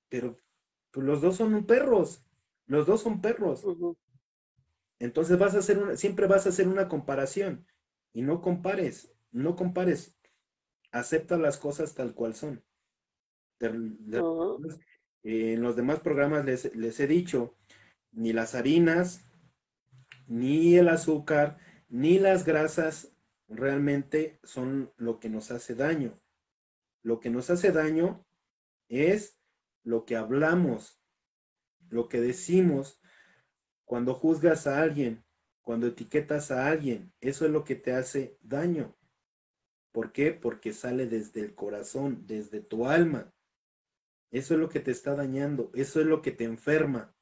Pero pues, los dos son perros, los dos son perros. Entonces vas a hacer una, siempre vas a hacer una comparación y no compares, no compares, acepta las cosas tal cual son. en los demás programas les, les he dicho, ni las harinas, ni el azúcar, ni las grasas realmente son lo que nos hace daño. Lo que nos hace daño es lo que hablamos, lo que decimos, cuando juzgas a alguien, cuando etiquetas a alguien, eso es lo que te hace daño. ¿Por qué? Porque sale desde el corazón, desde tu alma. Eso es lo que te está dañando, eso es lo que te enferma,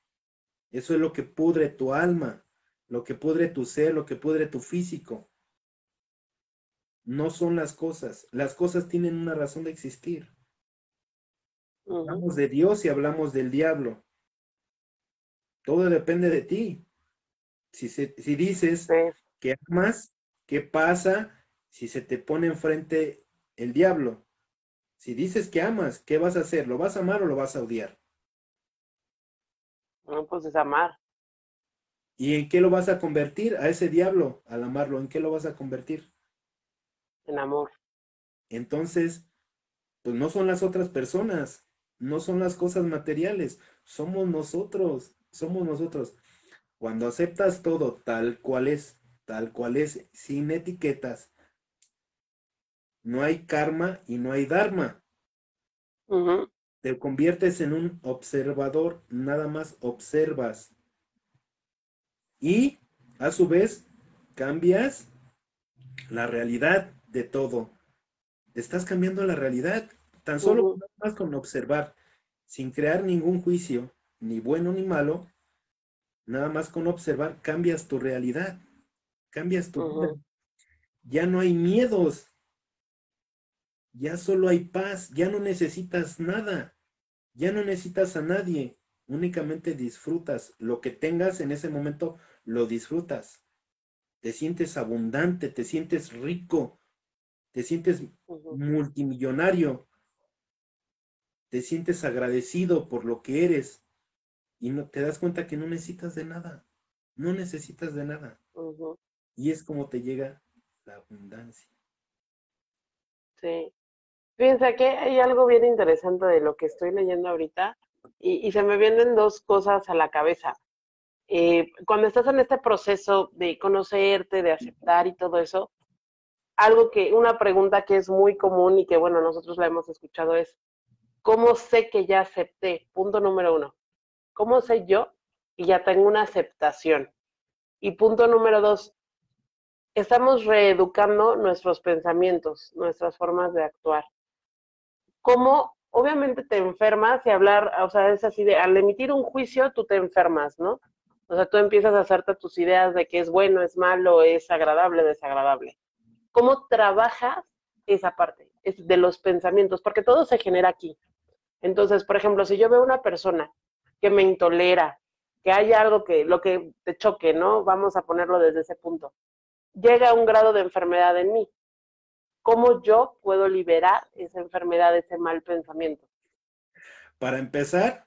eso es lo que pudre tu alma, lo que pudre tu ser, lo que pudre tu físico. No son las cosas, las cosas tienen una razón de existir. Hablamos de Dios y hablamos del diablo. Todo depende de ti. Si, si dices que amas, ¿qué pasa si se te pone enfrente el diablo? Si dices que amas, ¿qué vas a hacer? ¿Lo vas a amar o lo vas a odiar? No, pues es amar. ¿Y en qué lo vas a convertir a ese diablo al amarlo? ¿En qué lo vas a convertir? En amor. Entonces, pues no son las otras personas, no son las cosas materiales, somos nosotros somos nosotros. Cuando aceptas todo tal cual es, tal cual es, sin etiquetas, no hay karma y no hay dharma. Te conviertes en un observador, nada más observas. Y a su vez cambias la realidad de todo. Estás cambiando la realidad, tan solo más con observar, sin crear ningún juicio, ni bueno ni malo, nada más con observar cambias tu realidad, cambias tu Ya no hay miedos, ya solo hay paz, ya no necesitas nada, ya no necesitas a nadie, únicamente disfrutas. Lo que tengas en ese momento, lo disfrutas. Te sientes abundante, te sientes rico, te sientes multimillonario, te sientes agradecido por lo que eres, y no, te das cuenta que no necesitas de nada, no necesitas de nada. Y es como te llega la abundancia. Sí. Fíjense que hay algo bien interesante de lo que estoy leyendo ahorita y, y se me vienen dos cosas a la cabeza. eh, cuando estás en este proceso de conocerte, de aceptar y todo eso, algo que, una pregunta que es muy común y que, bueno, nosotros la hemos escuchado es, ¿cómo sé que ya acepté? Punto número uno. ¿Cómo sé yo que ya tengo una aceptación? Y punto número dos, estamos reeducando nuestros pensamientos, nuestras formas de actuar. ¿Cómo obviamente te enfermas y hablar, o sea, es así de, al emitir un juicio tú te enfermas, ¿no? O sea, tú empiezas a hacerte tus ideas de que es bueno, es malo, es agradable, desagradable. ¿Cómo trabajas esa parte de los pensamientos? Porque todo se genera aquí. Entonces, por ejemplo, si yo veo una persona que me intolera, que hay algo que, lo que te choque, ¿no? Vamos a ponerlo desde ese punto. Llega un grado de enfermedad en mí cómo yo puedo liberar esa enfermedad, ese mal pensamiento. Para empezar,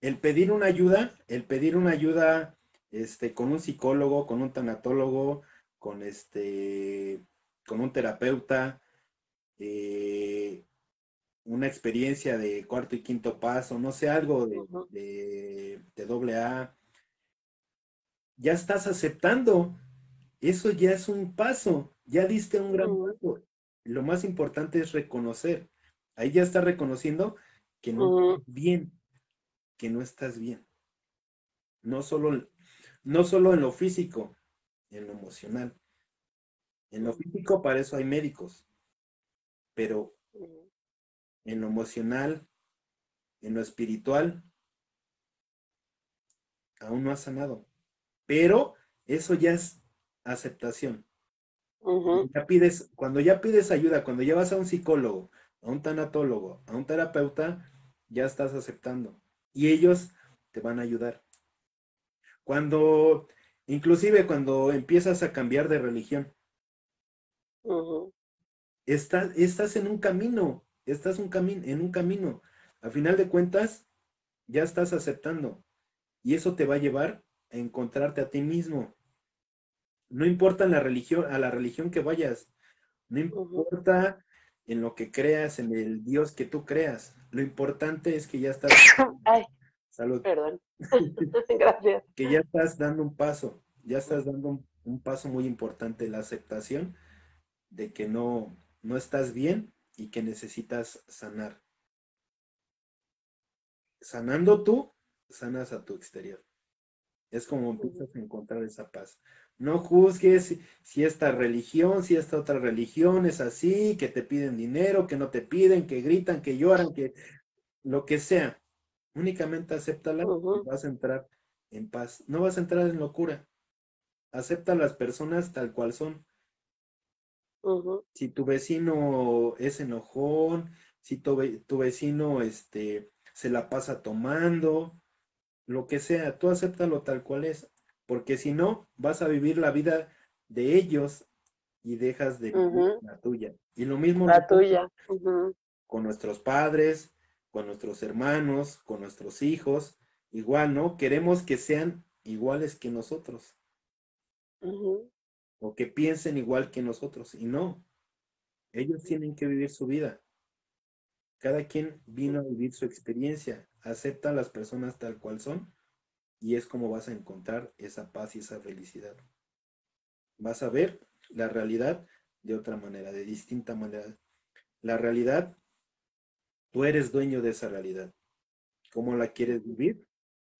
el pedir una ayuda, el pedir una ayuda este, con un psicólogo, con un tanatólogo, con este, con un terapeuta, eh, una experiencia de cuarto y quinto paso, no sé, algo de, de doble A, ya estás aceptando. Eso ya es un paso, ya diste un gran paso lo más importante es reconocer. Ahí ya estás reconociendo que no estás bien, que no estás bien. No solo, no solo en lo físico, en lo emocional. En lo físico para eso hay médicos, pero en lo emocional, en lo espiritual, aún no has sanado. Pero eso ya es aceptación ya pides, cuando ya pides ayuda, cuando ya vas a un psicólogo, a un tanatólogo, a un terapeuta, ya estás aceptando. Y ellos te van a ayudar. Cuando, inclusive cuando empiezas a cambiar de religión, estás, estás en un camino, estás un en un camino. A final de cuentas, ya estás aceptando. Y eso te va a llevar a encontrarte a ti mismo. No importa en la religión, a la religión que vayas, no importa en lo que creas, en el Dios que tú creas. Lo importante es que ya estás. Ay, salud. Perdón. Gracias. Que ya estás dando un paso, ya estás dando un, un, paso muy importante, la aceptación de que no, no estás bien y que necesitas sanar. Sanando tú, sanas a tu exterior. Es como empiezas a encontrar esa paz. No juzgues si, esta religión, si esta otra religión es así, que te piden dinero, que no te piden, que gritan, que lloran, que lo que sea. Únicamente acéptala y vas a entrar en paz. No vas a entrar en locura. Acepta a las personas tal cual son. Si tu vecino es enojón, si tu, tu vecino este, se la pasa tomando, lo que sea, tú acéptalo tal cual es porque si no, vas a vivir la vida de ellos y dejas de vivir la tuya. Y lo mismo la tuya. con nuestros padres, con nuestros hermanos, con nuestros hijos, igual, ¿no? Queremos que sean iguales que nosotros. O que piensen igual que nosotros. Y no, ellos tienen que vivir su vida. Cada quien vino a vivir su experiencia. Acepta a las personas tal cual son y es como vas a encontrar esa paz y esa felicidad. Vas a ver la realidad de otra manera, de distinta manera. La realidad, tú eres dueño de esa realidad. ¿Cómo la quieres vivir?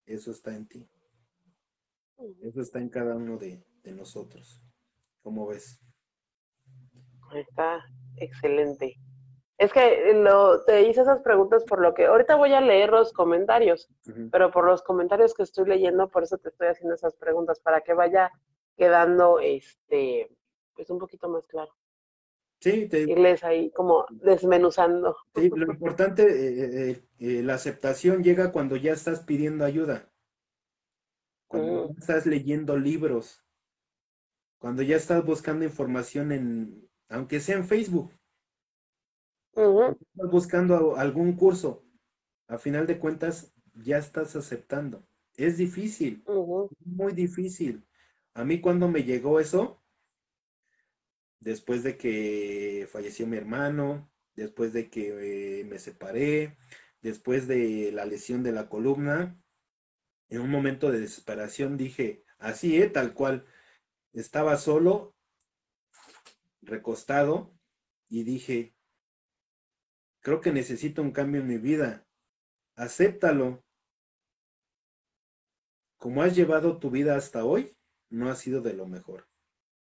Eso está en ti. Eso está en cada uno de, de nosotros. ¿Cómo ves? Está excelente. Es que lo, te hice esas preguntas por lo que ahorita voy a leer los comentarios, pero por los comentarios que estoy leyendo, por eso te estoy haciendo esas preguntas, para que vaya quedando este pues un poquito más claro. Sí, te... irles ahí como desmenuzando. Sí, lo importante, eh, eh, eh, la aceptación llega cuando ya estás pidiendo ayuda, cuando mm. estás leyendo libros, cuando ya estás buscando información en, aunque sea en Facebook Estás buscando algún curso. A final de cuentas, ya estás aceptando. Es difícil, muy difícil. A mí cuando me llegó eso, después de que falleció mi hermano, después de que eh, me separé, después de la lesión de la columna, en un momento de desesperación dije, así, ¿eh? tal cual, estaba solo, recostado, y dije, creo que necesito un cambio en mi vida, acéptalo. Como has llevado tu vida hasta hoy, no ha sido de lo mejor.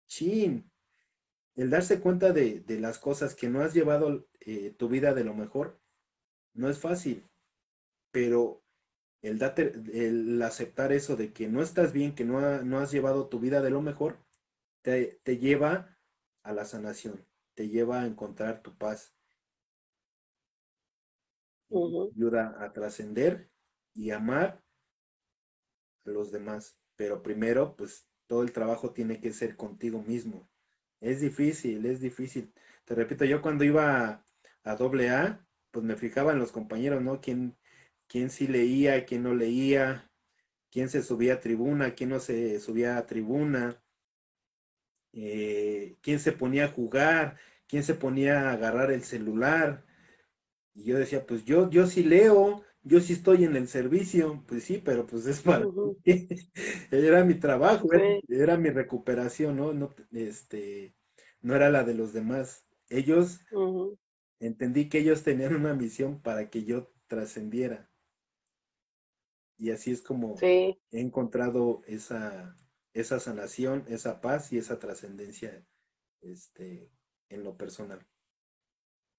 Chin, el darse cuenta de, las cosas que no has llevado eh, tu vida de lo mejor, no es fácil, pero el, date, el aceptar eso de que no estás bien, que no, no has llevado tu vida de lo mejor, te, te, lleva a la sanación, te lleva a encontrar tu paz. Ayuda a trascender y amar a los demás. Pero primero, pues todo el trabajo tiene que ser contigo mismo. Es difícil, es difícil. Te repito, yo cuando iba a, doble A, pues me fijaba en los compañeros, ¿no? ¿Quién, quién sí leía, quién no leía, quién se subía a tribuna, quién no se subía a tribuna, eh, quién se ponía a jugar, quién se ponía a agarrar el celular. Y yo decía, pues yo, yo sí leo, yo sí estoy en el servicio, pues sí, pero pues es para era mi trabajo, era, mi recuperación, ¿no? No, este, no era la de los demás. Ellos, entendí que ellos tenían una misión para que yo trascendiera. Y así es como he encontrado esa, esa sanación, esa paz y esa trascendencia este, en lo personal.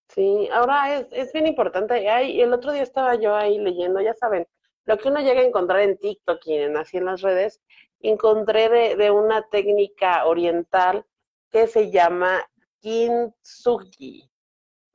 Sí, ahora es, es bien importante. Ay, el otro día estaba yo ahí leyendo, ya saben, lo que uno llega a encontrar en TikTok y en, así en las redes, encontré de, de una técnica oriental que se llama kintsugi.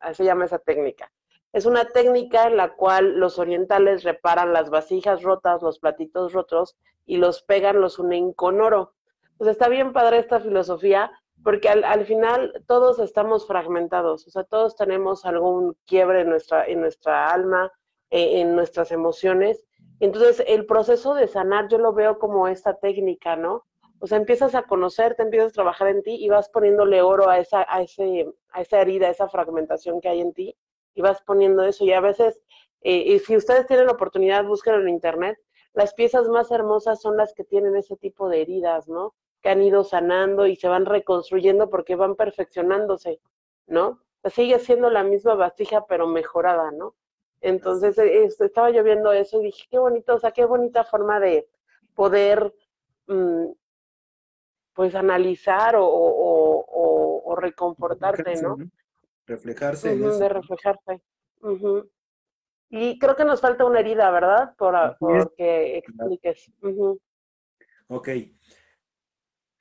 Así se llama esa técnica. Es una técnica en la cual los orientales reparan las vasijas rotas, los platitos rotos y los pegan, los unen con oro. Pues está bien padre esta filosofía porque al, final todos estamos fragmentados, o sea, todos tenemos algún quiebre en nuestra, en nuestra alma, eh, en nuestras emociones. Entonces, el proceso de sanar yo lo veo como esta técnica, ¿no? O sea, empiezas a conocerte, empiezas a trabajar en ti y vas poniéndole oro a esa, a ese, a esa herida, a esa fragmentación que hay en ti y vas poniendo eso. Y a veces, eh, y si ustedes tienen la oportunidad, búsquenlo en internet. Las piezas más hermosas son las que tienen ese tipo de heridas, ¿no? Que han ido sanando y se van reconstruyendo porque van perfeccionándose, ¿no? sigue siendo la misma vasija, pero mejorada, ¿no? Entonces, eh, estaba yo viendo eso y dije, qué bonito, o sea, qué bonita forma de poder, mm, pues, analizar o, o, reconfortarte, ¿no? Reflejarse. de reflejarse. Y creo que nos falta una herida, ¿verdad? Por, porque expliques. Ok.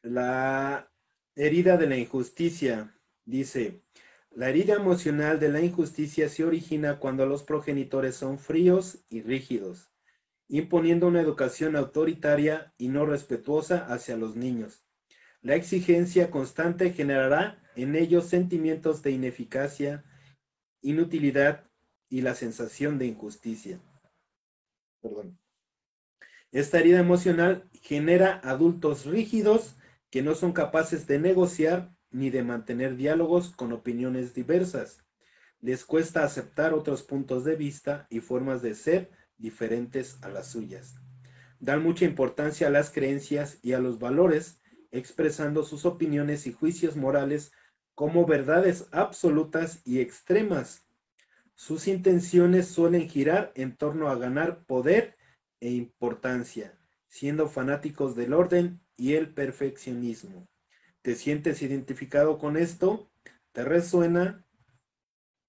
La herida de la injusticia dice, la herida emocional de la injusticia se origina cuando los progenitores son fríos y rígidos, imponiendo una educación autoritaria y no respetuosa hacia los niños. La exigencia constante generará en ellos sentimientos de ineficacia, inutilidad y la sensación de injusticia. Esta herida emocional genera adultos rígidos que no son capaces de negociar ni de mantener diálogos con opiniones diversas. Les cuesta aceptar otros puntos de vista y formas de ser diferentes a las suyas. Dan mucha importancia a las creencias y a los valores expresando sus opiniones y juicios morales como verdades absolutas y extremas. Sus intenciones suelen girar en torno a ganar poder e importancia, siendo fanáticos del orden y el perfeccionismo. ¿Te sientes identificado con esto? ¿Te resuena?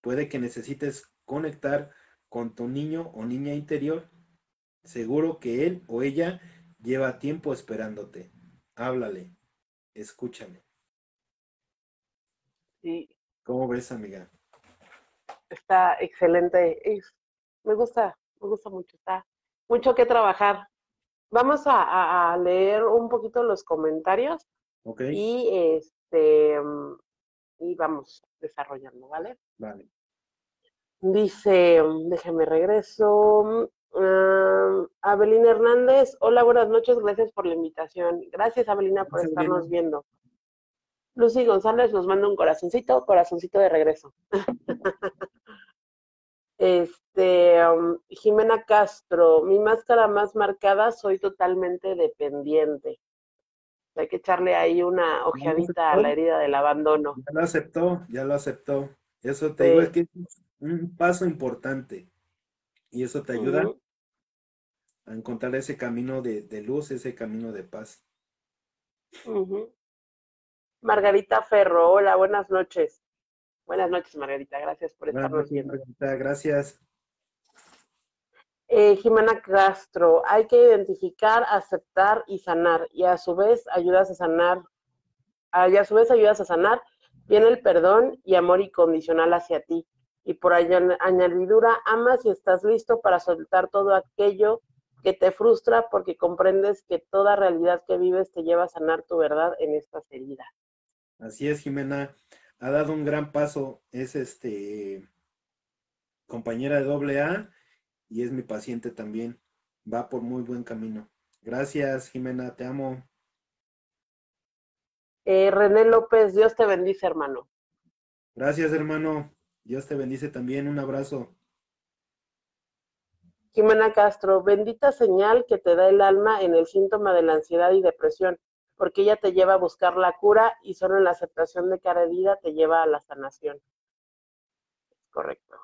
Puede que necesites conectar con tu niño o niña interior. Seguro que él o ella lleva tiempo esperándote háblale, escúchame. Sí. ¿Cómo ves, amiga? Está excelente. me gusta, me gusta mucho. Está mucho que trabajar. Vamos a, leer un poquito los comentarios. Ok. Y este y vamos desarrollando, ¿vale? Vale. Dice, déjame regreso. Abelina Hernández, hola, buenas noches, gracias por la invitación. Gracias, Abelina, por estarnos viendo. Lucy González nos manda un corazoncito, corazoncito de regreso. Este, um, Jimena Castro, mi máscara más marcada, soy totalmente dependiente. Hay que echarle ahí una ojeadita a la herida del abandono. Ya lo aceptó, ya lo aceptó. Eso te digo, es que es un paso importante. Y eso te ayuda a encontrar ese camino de, luz, ese camino de paz. Margarita Ferro, hola, buenas noches. Buenas noches, Margarita, gracias por estarnos viendo. Margarita, gracias. Eh, Jimena Castro, hay que identificar, aceptar y sanar, y a su vez ayudas a sanar, y a su vez ayudas a sanar, viene el perdón y amor incondicional hacia ti. Y por añadidura, amas y estás listo para soltar todo aquello que te frustra porque comprendes que toda realidad que vives te lleva a sanar tu verdad en estas heridas. Así es, Jimena. Ha dado un gran paso. Es este compañera de doble A y es mi paciente también. Va por muy buen camino. Gracias, Jimena. Te amo. Eh, René López, Dios te bendice, hermano. Gracias, hermano. Dios te bendice también. Un abrazo. Jimena Castro, bendita señal que te da el alma en el síntoma de la ansiedad y depresión, porque ella te lleva a buscar la cura y solo la aceptación de cada herida te lleva a la sanación. Correcto.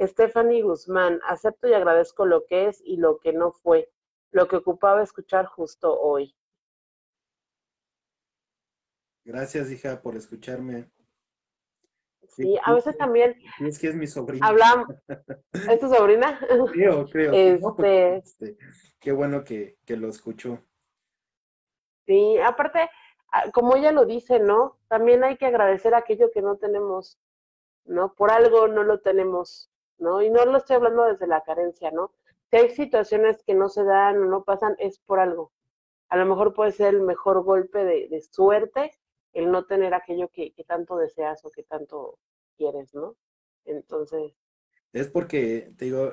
Stephanie Guzmán, acepto y agradezco lo que es y lo que no fue, lo que ocupaba escuchar justo hoy. Gracias, hija, por escucharme. Sí, a veces también. Es que es mi sobrina. Hablamos. ¿Es tu sobrina? Creo, creo. Este, este... Qué bueno que, que lo escuchó. Sí, aparte, como ella lo dice, ¿no? También hay que agradecer aquello que no tenemos, ¿no? Por algo no lo tenemos, ¿no? Y no lo estoy hablando desde la carencia, ¿no? Si hay situaciones que no se dan o no pasan, es por algo. A lo mejor puede ser el mejor golpe de, de suerte el no tener aquello que, tanto deseas o que tanto quieres, ¿no? Entonces. Es porque, te digo,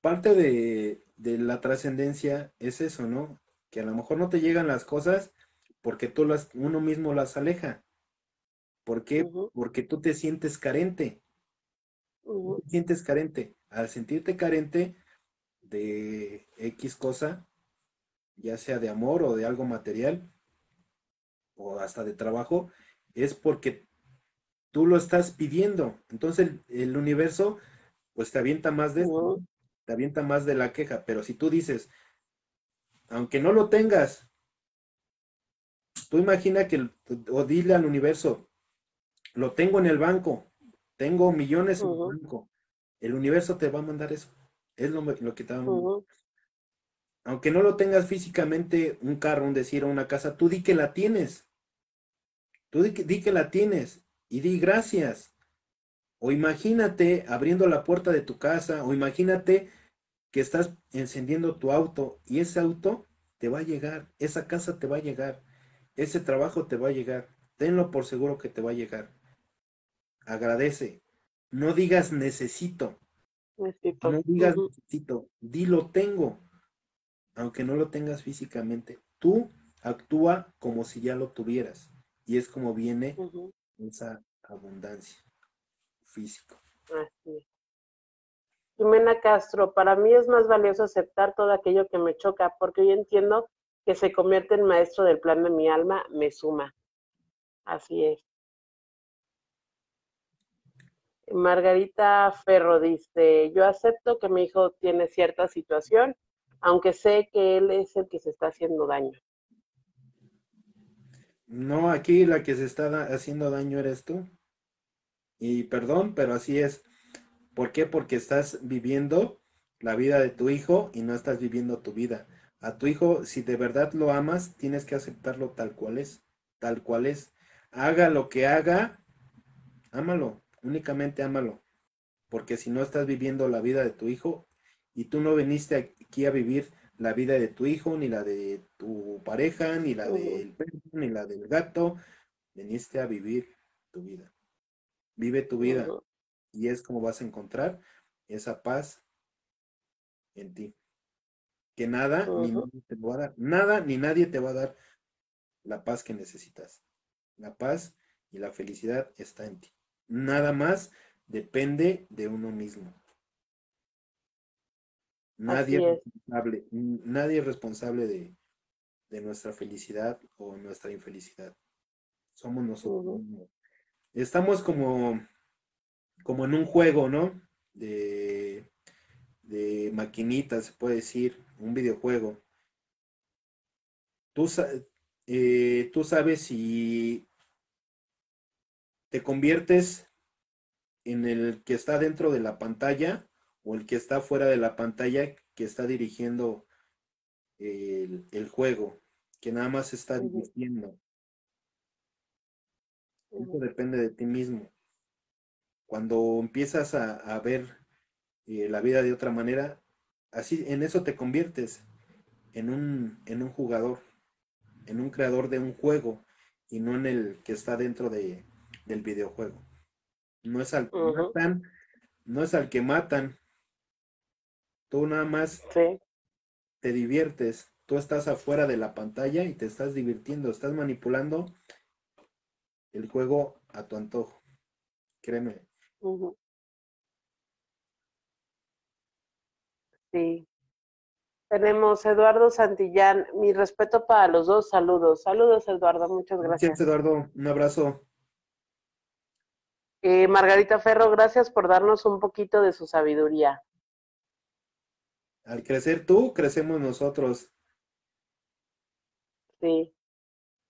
parte de, la trascendencia es eso, ¿no? Que a lo mejor no te llegan las cosas porque tú las, uno mismo las aleja. ¿Por qué? Porque tú te sientes carente. te sientes carente. Al sentirte carente de X cosa, ya sea de amor o de algo material, o hasta de trabajo, es porque tú lo estás pidiendo. Entonces el, universo, pues te avienta más de te avienta más de la queja. Pero si tú dices, aunque no lo tengas, tú imagina que, o dile al universo, lo tengo en el banco, tengo millones en el banco, el universo te va a mandar eso. Es lo, que te va a mandar. Aunque no lo tengas físicamente, un carro, un decir, una casa, tú di que la tienes. Tú di que, la tienes y di gracias. O imagínate abriendo la puerta de tu casa, o imagínate que estás encendiendo tu auto y ese auto te va a llegar, esa casa te va a llegar, ese trabajo te va a llegar. Tenlo por seguro que te va a llegar. Agradece. No digas necesito. No digas necesito. Di lo tengo. Aunque no lo tengas físicamente. Tú actúa como si ya lo tuvieras. Y es como viene esa abundancia física. Así Jimena Castro, para mí es más valioso aceptar todo aquello que me choca, porque yo entiendo que se convierte en maestro del plan de mi alma, me suma. Así es. Margarita Ferro dice, yo acepto que mi hijo tiene cierta situación, aunque sé que él es el que se está haciendo daño. No, aquí la que se está haciendo daño eres tú. Y perdón, pero así es. ¿Por qué? Porque estás viviendo la vida de tu hijo y no estás viviendo tu vida. A tu hijo, si de verdad lo amas, tienes que aceptarlo tal cual es, tal cual es. Haga lo que haga, ámalo, únicamente ámalo. Porque si no estás viviendo la vida de tu hijo y tú no viniste aquí a vivir la vida de tu hijo, ni la de tu pareja, ni la del perro, ni la del gato. Veniste a vivir tu vida. Vive tu vida. Y es como vas a encontrar esa paz en ti. Que nada, ni nadie te va a dar, nada ni nadie te va a dar la paz que necesitas. La paz y la felicidad está en ti. nada más depende de uno mismo. Nadie es. responsable, nadie es responsable de, nuestra felicidad o nuestra infelicidad. Somos nosotros Estamos como, como en un juego, ¿no? De, de maquinitas, se puede decir, un videojuego. Tú, eh, tú sabes si te conviertes en el que está dentro de la pantalla o el que está fuera de la pantalla que está dirigiendo el, juego, que nada más está dirigiendo. Eso depende de ti mismo. Cuando empiezas a, ver eh, la vida de otra manera, así en eso te conviertes en un, en un jugador, en un creador de un juego y no en el que está dentro de, del videojuego. No es al que matan, no es al que matan. Tú nada más te diviertes. Tú estás afuera de la pantalla y te estás divirtiendo, estás manipulando el juego a tu antojo. Créeme. Sí. Tenemos Eduardo Santillán. Mi respeto para los dos. Saludos. Saludos, Eduardo. Muchas gracias. Gracias, Eduardo. Un abrazo. Eh, Margarita Ferro, gracias por darnos un poquito de su sabiduría. Al crecer tú, crecemos nosotros. Sí.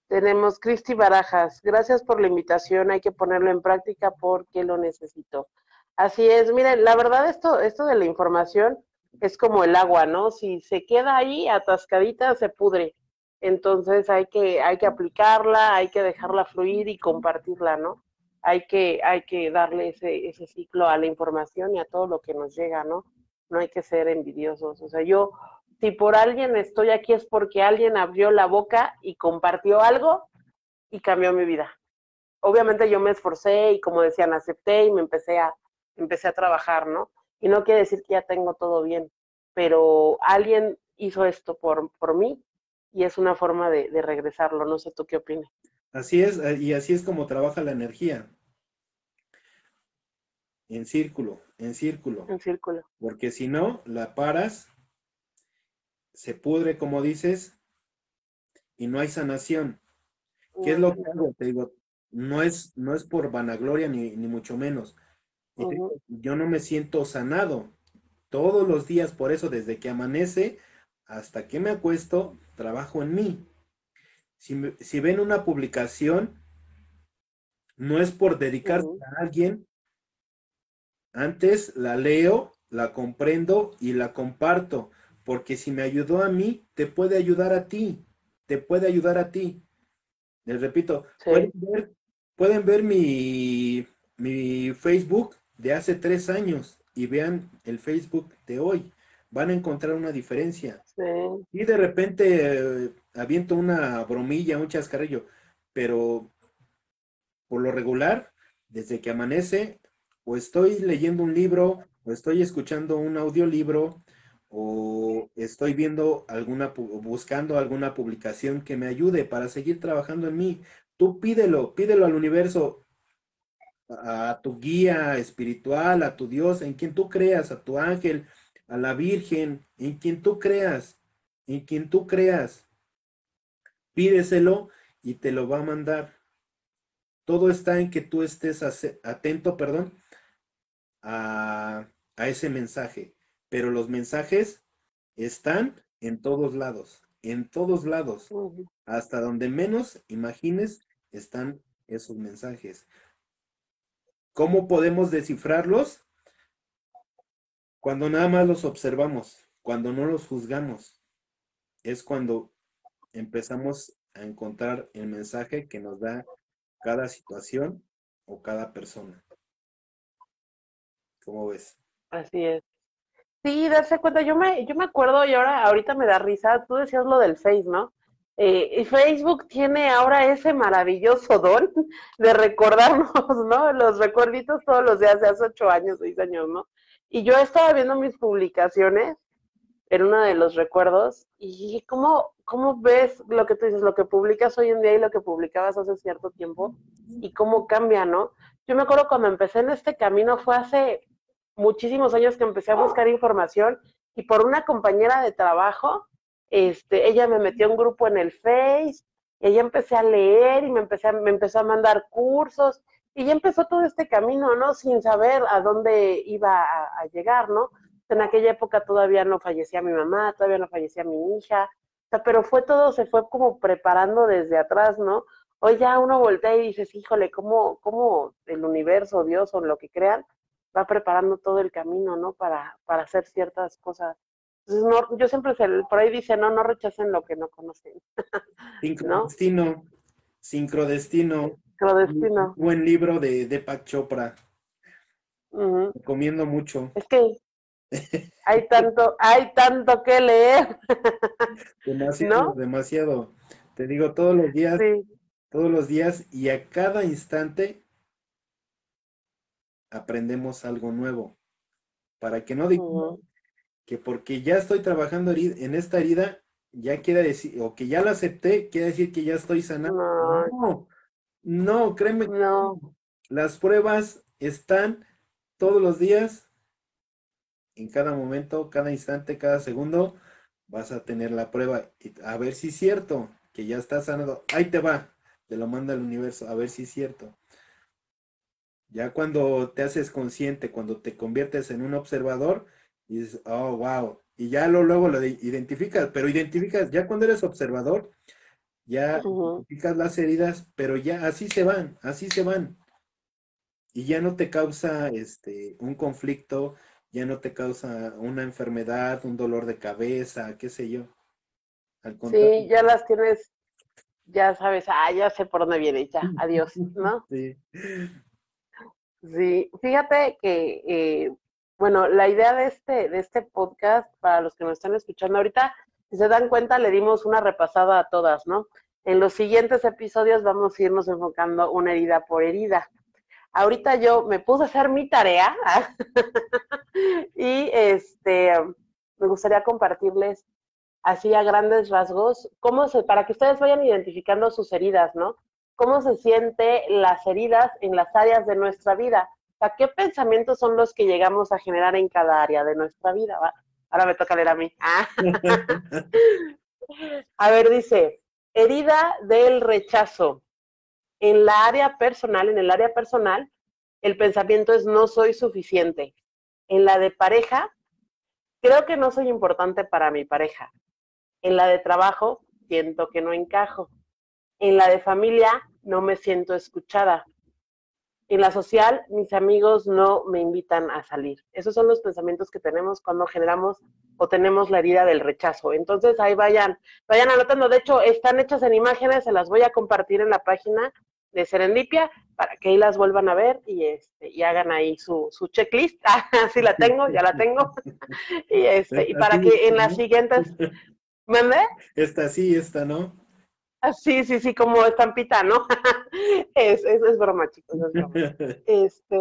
Tenemos Cristi Barajas. Gracias por la invitación. Hay que ponerlo en práctica porque lo necesito. Así es. Miren, la verdad esto, esto de la información es como el agua, ¿no? Si se queda ahí atascadita, se pudre. Entonces hay que, hay que aplicarla, hay que dejarla fluir y compartirla, ¿no? hay que, hay que darle ese, ese ciclo a la información y a todo lo que nos llega, ¿no? No hay que ser envidiosos. O sea, yo, si por alguien estoy aquí es porque alguien abrió la boca y compartió algo y cambió mi vida. Obviamente yo me esforcé y como decían, acepté y me empecé a, empecé a trabajar, ¿no? Y no quiere decir que ya tengo todo bien, pero alguien hizo esto por, por mí y es una forma de, regresarlo. No sé tú qué opinas. Así es, eh, y así es como trabaja la energía. En círculo, en círculo. En círculo. Porque si no, la paras, se pudre, como dices, y no hay sanación. ¿Qué es lo que hago? Te digo, no es, no es por vanagloria ni, ni mucho menos. Yo no me siento sanado. Todos los días, por eso, desde que amanece hasta que me acuesto, trabajo en mí. Si, ven una publicación, no es por dedicarse a alguien. Antes la leo, la comprendo y la comparto, porque si me ayudó a mí, te puede ayudar a ti, te puede ayudar a ti. Les repito, pueden ver, mi, mi Facebook de hace tres años y vean el Facebook de hoy van a encontrar una diferencia. Y de repente eh, aviento una bromilla, un chascarrillo, pero por lo regular, desde que amanece, o estoy leyendo un libro, o estoy escuchando un audiolibro, o estoy viendo alguna, buscando alguna publicación que me ayude para seguir trabajando en mí. Tú pídelo, pídelo al universo, a tu guía espiritual, a tu Dios, en quien tú creas, a tu ángel, a la Virgen, en quien tú creas, en quien tú creas. Pídeselo y te lo va a mandar. Todo está en que tú estés atento, perdón, a, ese mensaje. Pero los mensajes están en todos lados, en todos lados. Hasta donde menos imagines están esos mensajes. ¿Cómo podemos descifrarlos? Cuando nada más los observamos, cuando no los juzgamos, es cuando empezamos a encontrar el mensaje que nos da cada situación o cada persona. ¿Cómo ves? Así es. Sí, darse cuenta, yo me, yo me acuerdo y ahora ahorita me da risa, tú decías lo del Face, ¿no? Eh, Facebook tiene ahora ese maravilloso don de recordarnos, ¿no? Los recuerditos todos los días de hace ocho años, seis años, ¿no? Y yo estaba viendo mis publicaciones en uno de los recuerdos y cómo, cómo ves lo que tú dices, lo que publicas hoy en día y lo que publicabas hace cierto tiempo y cómo cambia, ¿no? yo me acuerdo cuando empecé en este camino, fue hace muchísimos años que empecé a buscar información y por una compañera de trabajo, este, ella me metió un grupo en el Face, y empecé a leer y me, empecé me empezó a mandar cursos y ya empezó todo este camino, ¿no? Sin saber a dónde iba a, llegar, ¿no? En aquella época todavía no fallecía mi mamá, todavía no fallecía mi hija, pero fue todo, se fue como preparando desde atrás, ¿no? Hoy ya uno voltea y dices, híjole, ¿cómo, cómo el universo, Dios o lo que crean, va preparando todo el camino, ¿no? Para, para hacer ciertas cosas. Entonces, no, yo siempre se, por ahí dice, no, no rechacen lo que no conocen. Sincrodestino, sincrodestino. Sincrodestino. Un buen libro de Deepak Chopra. Recomiendo mucho. Es que hay tanto, hay tanto que leer. demasiado, demasiado. Te digo, todos los días, todos los días y a cada instante aprendemos algo nuevo. Para que no diga que porque ya estoy trabajando en esta herida, ya quiere decir, o que ya la acepté, quiere decir que ya estoy sanando. No, no, créeme. No. Las pruebas están todos los días, en cada momento, cada instante, cada segundo, vas a tener la prueba. A ver si es cierto que ya estás sanado. Ahí te va, te lo manda el universo, a ver si es cierto. Ya cuando te haces consciente, cuando te conviertes en un observador, dices, oh, wow. Y ya lo, luego lo identificas, pero identificas, ya cuando eres observador, ya identificas las heridas, pero ya así se van, así se van. Y ya no te causa este un conflicto, ya no te causa una enfermedad, un dolor de cabeza, qué sé yo. sí, ya las tienes, ya sabes, ah, ya sé por dónde viene, ya, adiós, ¿no? Sí. Sí, fíjate que, eh, bueno, la idea de este, de este podcast, para los que nos están escuchando ahorita, si se dan cuenta, le dimos una repasada a todas, ¿no? En los siguientes episodios vamos a irnos enfocando una herida por herida. Ahorita yo me puse a hacer mi tarea y este me gustaría compartirles así a grandes rasgos cómo se para que ustedes vayan identificando sus heridas, ¿no? Cómo se siente las heridas en las áreas de nuestra vida. O sea, ¿qué pensamientos son los que llegamos a generar en cada área de nuestra vida? Ahora me toca leer a mí. Ah. a ver, dice, herida del rechazo. En la área personal, en el área personal, el pensamiento es no soy suficiente. En la de pareja, creo que no soy importante para mi pareja. En la de trabajo, siento que no encajo. En la de familia no me siento escuchada. En la social, mis amigos no me invitan a salir. Esos son los pensamientos que tenemos cuando generamos o tenemos la herida del rechazo. Entonces ahí vayan, vayan anotando. De hecho, están hechas en imágenes, se las voy a compartir en la página de Serendipia para que ahí las vuelvan a ver y este y hagan ahí su, su checklist. Así la tengo, ya la tengo. y este, y para que en las siguientes. ¿Mande? Esta sí, esta no. Ah, sí, sí, sí, como estampita, ¿no? es, es, es, broma, chicos, es broma. Este,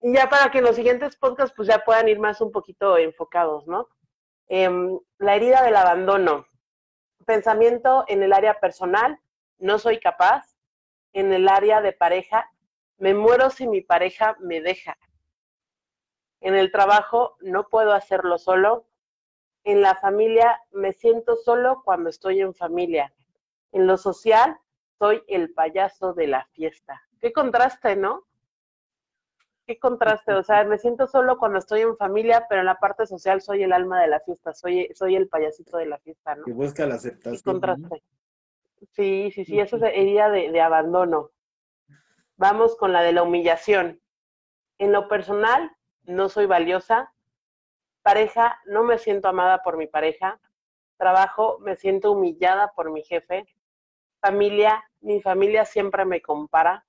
y ya para que en los siguientes podcasts pues ya puedan ir más un poquito enfocados, ¿no? Em, la herida del abandono. Pensamiento en el área personal, no soy capaz. En el área de pareja, me muero si mi pareja me deja. En el trabajo, no puedo hacerlo solo. En la familia, me siento solo cuando estoy en familia en lo social, soy el payaso de la fiesta. Qué contraste, ¿no? Qué contraste, o sea, me siento solo cuando estoy en familia, pero en la parte social soy el alma de la fiesta, soy, soy el payasito de la fiesta, ¿no? Que busca la aceptación. Qué contraste. Sí, sí, sí, eso es herida de, de abandono. Vamos con la de la humillación. En lo personal, no soy valiosa. Pareja, no me siento amada por mi pareja. Trabajo, me siento humillada por mi jefe familia, mi familia siempre me compara.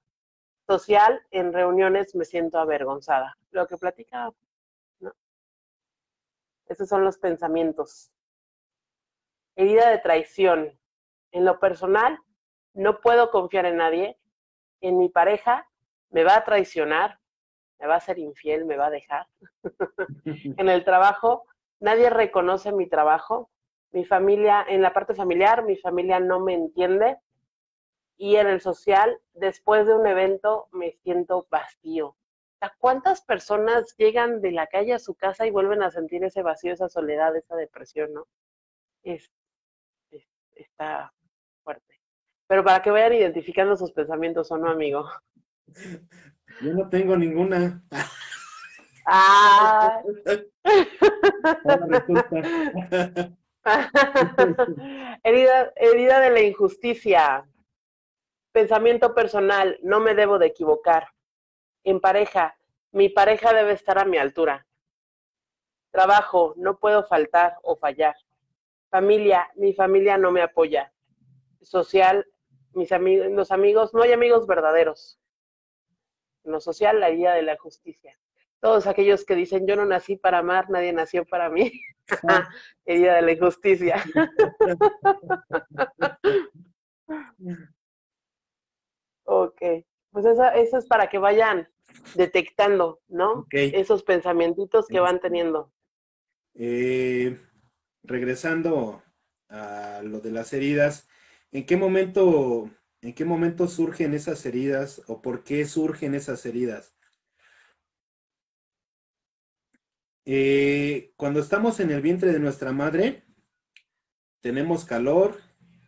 Social, en reuniones me siento avergonzada. Lo que platicaba, ¿no? Esos son los pensamientos. Herida de traición. En lo personal, no puedo confiar en nadie. En mi pareja, me va a traicionar, me va a ser infiel, me va a dejar. en el trabajo, nadie reconoce mi trabajo. Mi familia, en la parte familiar, mi familia no me entiende y en el social, después de un evento, me siento vacío. ¿Cuántas personas llegan de la calle a su casa y vuelven a sentir ese vacío, esa soledad, esa depresión, no? Es, está fuerte. Pero para que vayan identificando sus pensamientos, ¿o no, amigo? Yo no tengo ninguna. Ah. herida, herida de la injusticia. Pensamiento personal, no me debo de equivocar. En pareja, mi pareja debe estar a mi altura. Trabajo, no puedo faltar o fallar. Familia, mi familia no me apoya. Social, mis amigos, los amigos, no hay amigos verdaderos. En lo social, la idea de la justicia. Todos aquellos que dicen, yo no nací para amar, nadie nació para mí. herida de la injusticia. ok, pues eso, eso, es para que vayan detectando, ¿no? Esos pensamientos que van teniendo. Eh, regresando a lo de las heridas, ¿en qué momento, en qué momento surgen esas heridas o por qué surgen esas heridas? Eh, cuando estamos en el vientre de nuestra madre, tenemos calor,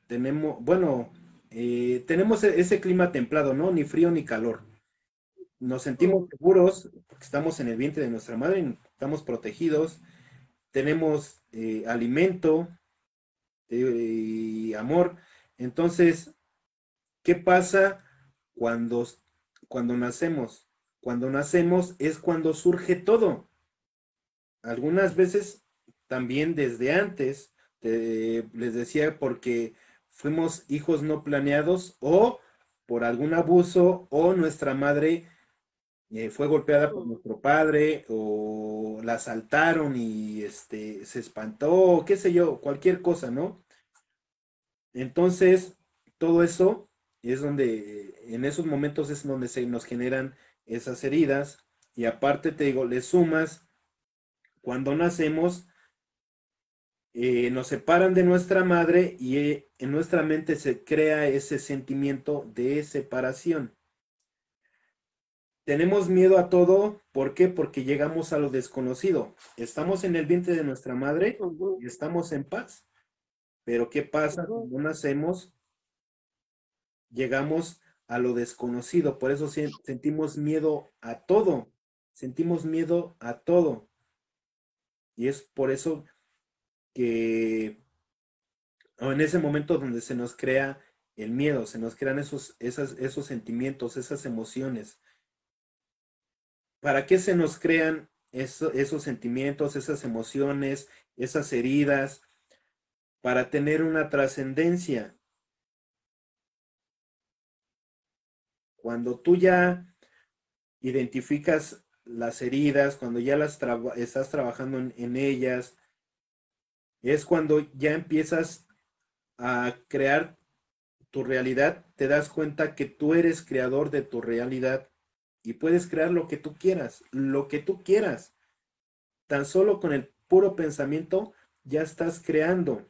tenemos, bueno, eh, tenemos e-, ese clima templado, ¿no? Ni frío ni calor. Nos sentimos seguros porque estamos en el vientre de nuestra madre, estamos protegidos, tenemos eh, alimento y amor. Entonces, ¿qué pasa cuando, cuando nacemos? Cuando nacemos es cuando surge todo algunas veces también desde antes, les decía, porque fuimos hijos no planeados o por algún abuso o nuestra madre eh, fue golpeada por nuestro padre o la asaltaron y este, se espantó, qué sé yo, cualquier cosa, ¿no? Entonces, todo eso es donde, en esos momentos es donde se nos generan esas heridas y aparte te digo, le sumas cuando nacemos, eh, nos separan de nuestra madre y eh, en nuestra mente se crea ese sentimiento de separación. Tenemos miedo a todo, ¿por qué? Porque llegamos a lo desconocido. Estamos en el vientre de nuestra madre y estamos en paz. Pero ¿qué pasa cuando nacemos? Llegamos a lo desconocido, por eso sentimos miedo a todo. Sentimos miedo a todo. Y es por eso que en ese momento donde se nos crea el miedo, se nos crean esos, esos sentimientos, esas emociones. ¿Para qué se nos crean esos sentimientos, esas emociones, esas heridas? Para tener una trascendencia. Cuando tú ya identificas las heridas, cuando ya las estás trabajando en, ellas, es cuando ya empiezas a crear tu realidad, te das cuenta que tú eres creador de tu realidad y puedes crear lo que tú quieras, lo que tú quieras. Tan solo con el puro pensamiento ya estás creando.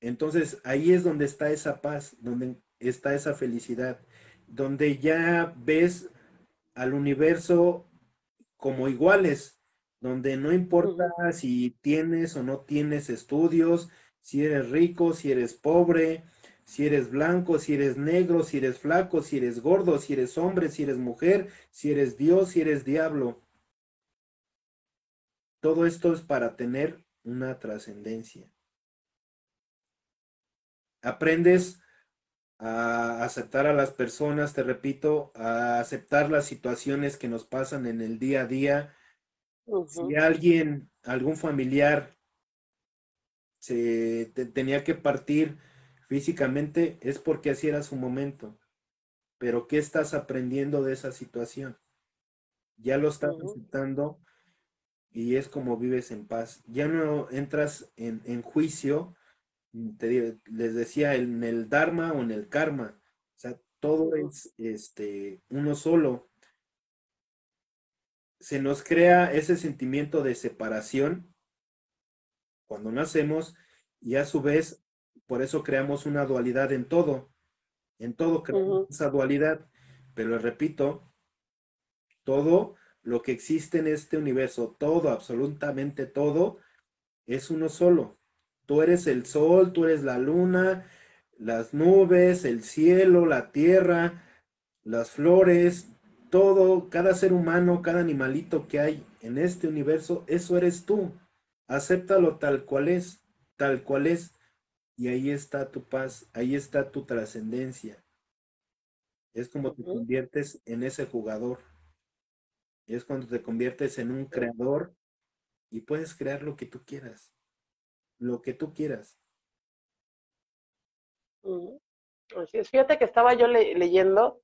Entonces ahí es donde está esa paz, donde está esa felicidad donde ya ves al universo como iguales, donde no importa si tienes o no tienes estudios, si eres rico, si eres pobre, si eres blanco, si eres negro, si eres flaco, si eres gordo, si eres hombre, si eres mujer, si eres Dios, si eres diablo. Todo esto es para tener una trascendencia. Aprendes a aceptar a las personas, te repito, a aceptar las situaciones que nos pasan en el día a día. Si alguien, algún familiar se tenía que partir físicamente, es porque así era su momento. Pero ¿qué estás aprendiendo de esa situación? Ya lo estás aceptando y es como vives en paz. Ya no entras en, en juicio les decía, en el Dharma o en el Karma. O sea, todo es este, uno solo. Se nos crea ese sentimiento de separación cuando nacemos y a su vez por eso creamos una dualidad en todo. En todo creamos esa dualidad. Pero les repito, todo lo que existe en este universo, todo, absolutamente todo, es uno solo. Tú eres el sol, tú eres la luna, las nubes, el cielo, la tierra, las flores, todo, cada ser humano, cada animalito que hay en este universo, eso eres tú. Acéptalo tal cual es, tal cual es. Y ahí está tu paz, ahí está tu trascendencia. Es como te conviertes en ese jugador. Es cuando te conviertes en un creador y puedes crear lo que tú quieras. Lo que tú quieras. Fíjate que estaba yo leyendo,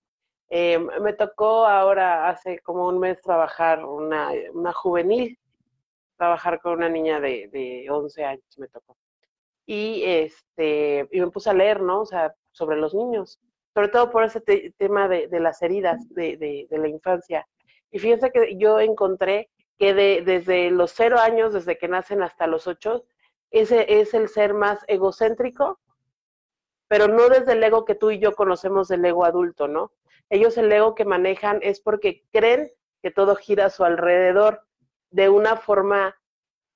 eh, me tocó ahora hace como un mes trabajar una, una juvenil, trabajar con una niña de, de 11 años, me tocó. Y, este, y me puse a leer, ¿no? O sea, sobre los niños, sobre todo por ese tema de, de, las heridas de, de, la infancia. Y fíjense que yo encontré que de, desde los cero años, desde que nacen hasta los ocho, ese es el ser más egocéntrico, pero no desde el ego que tú y yo conocemos del ego adulto, ¿no? Ellos el ego que manejan es porque creen que todo gira a su alrededor de una forma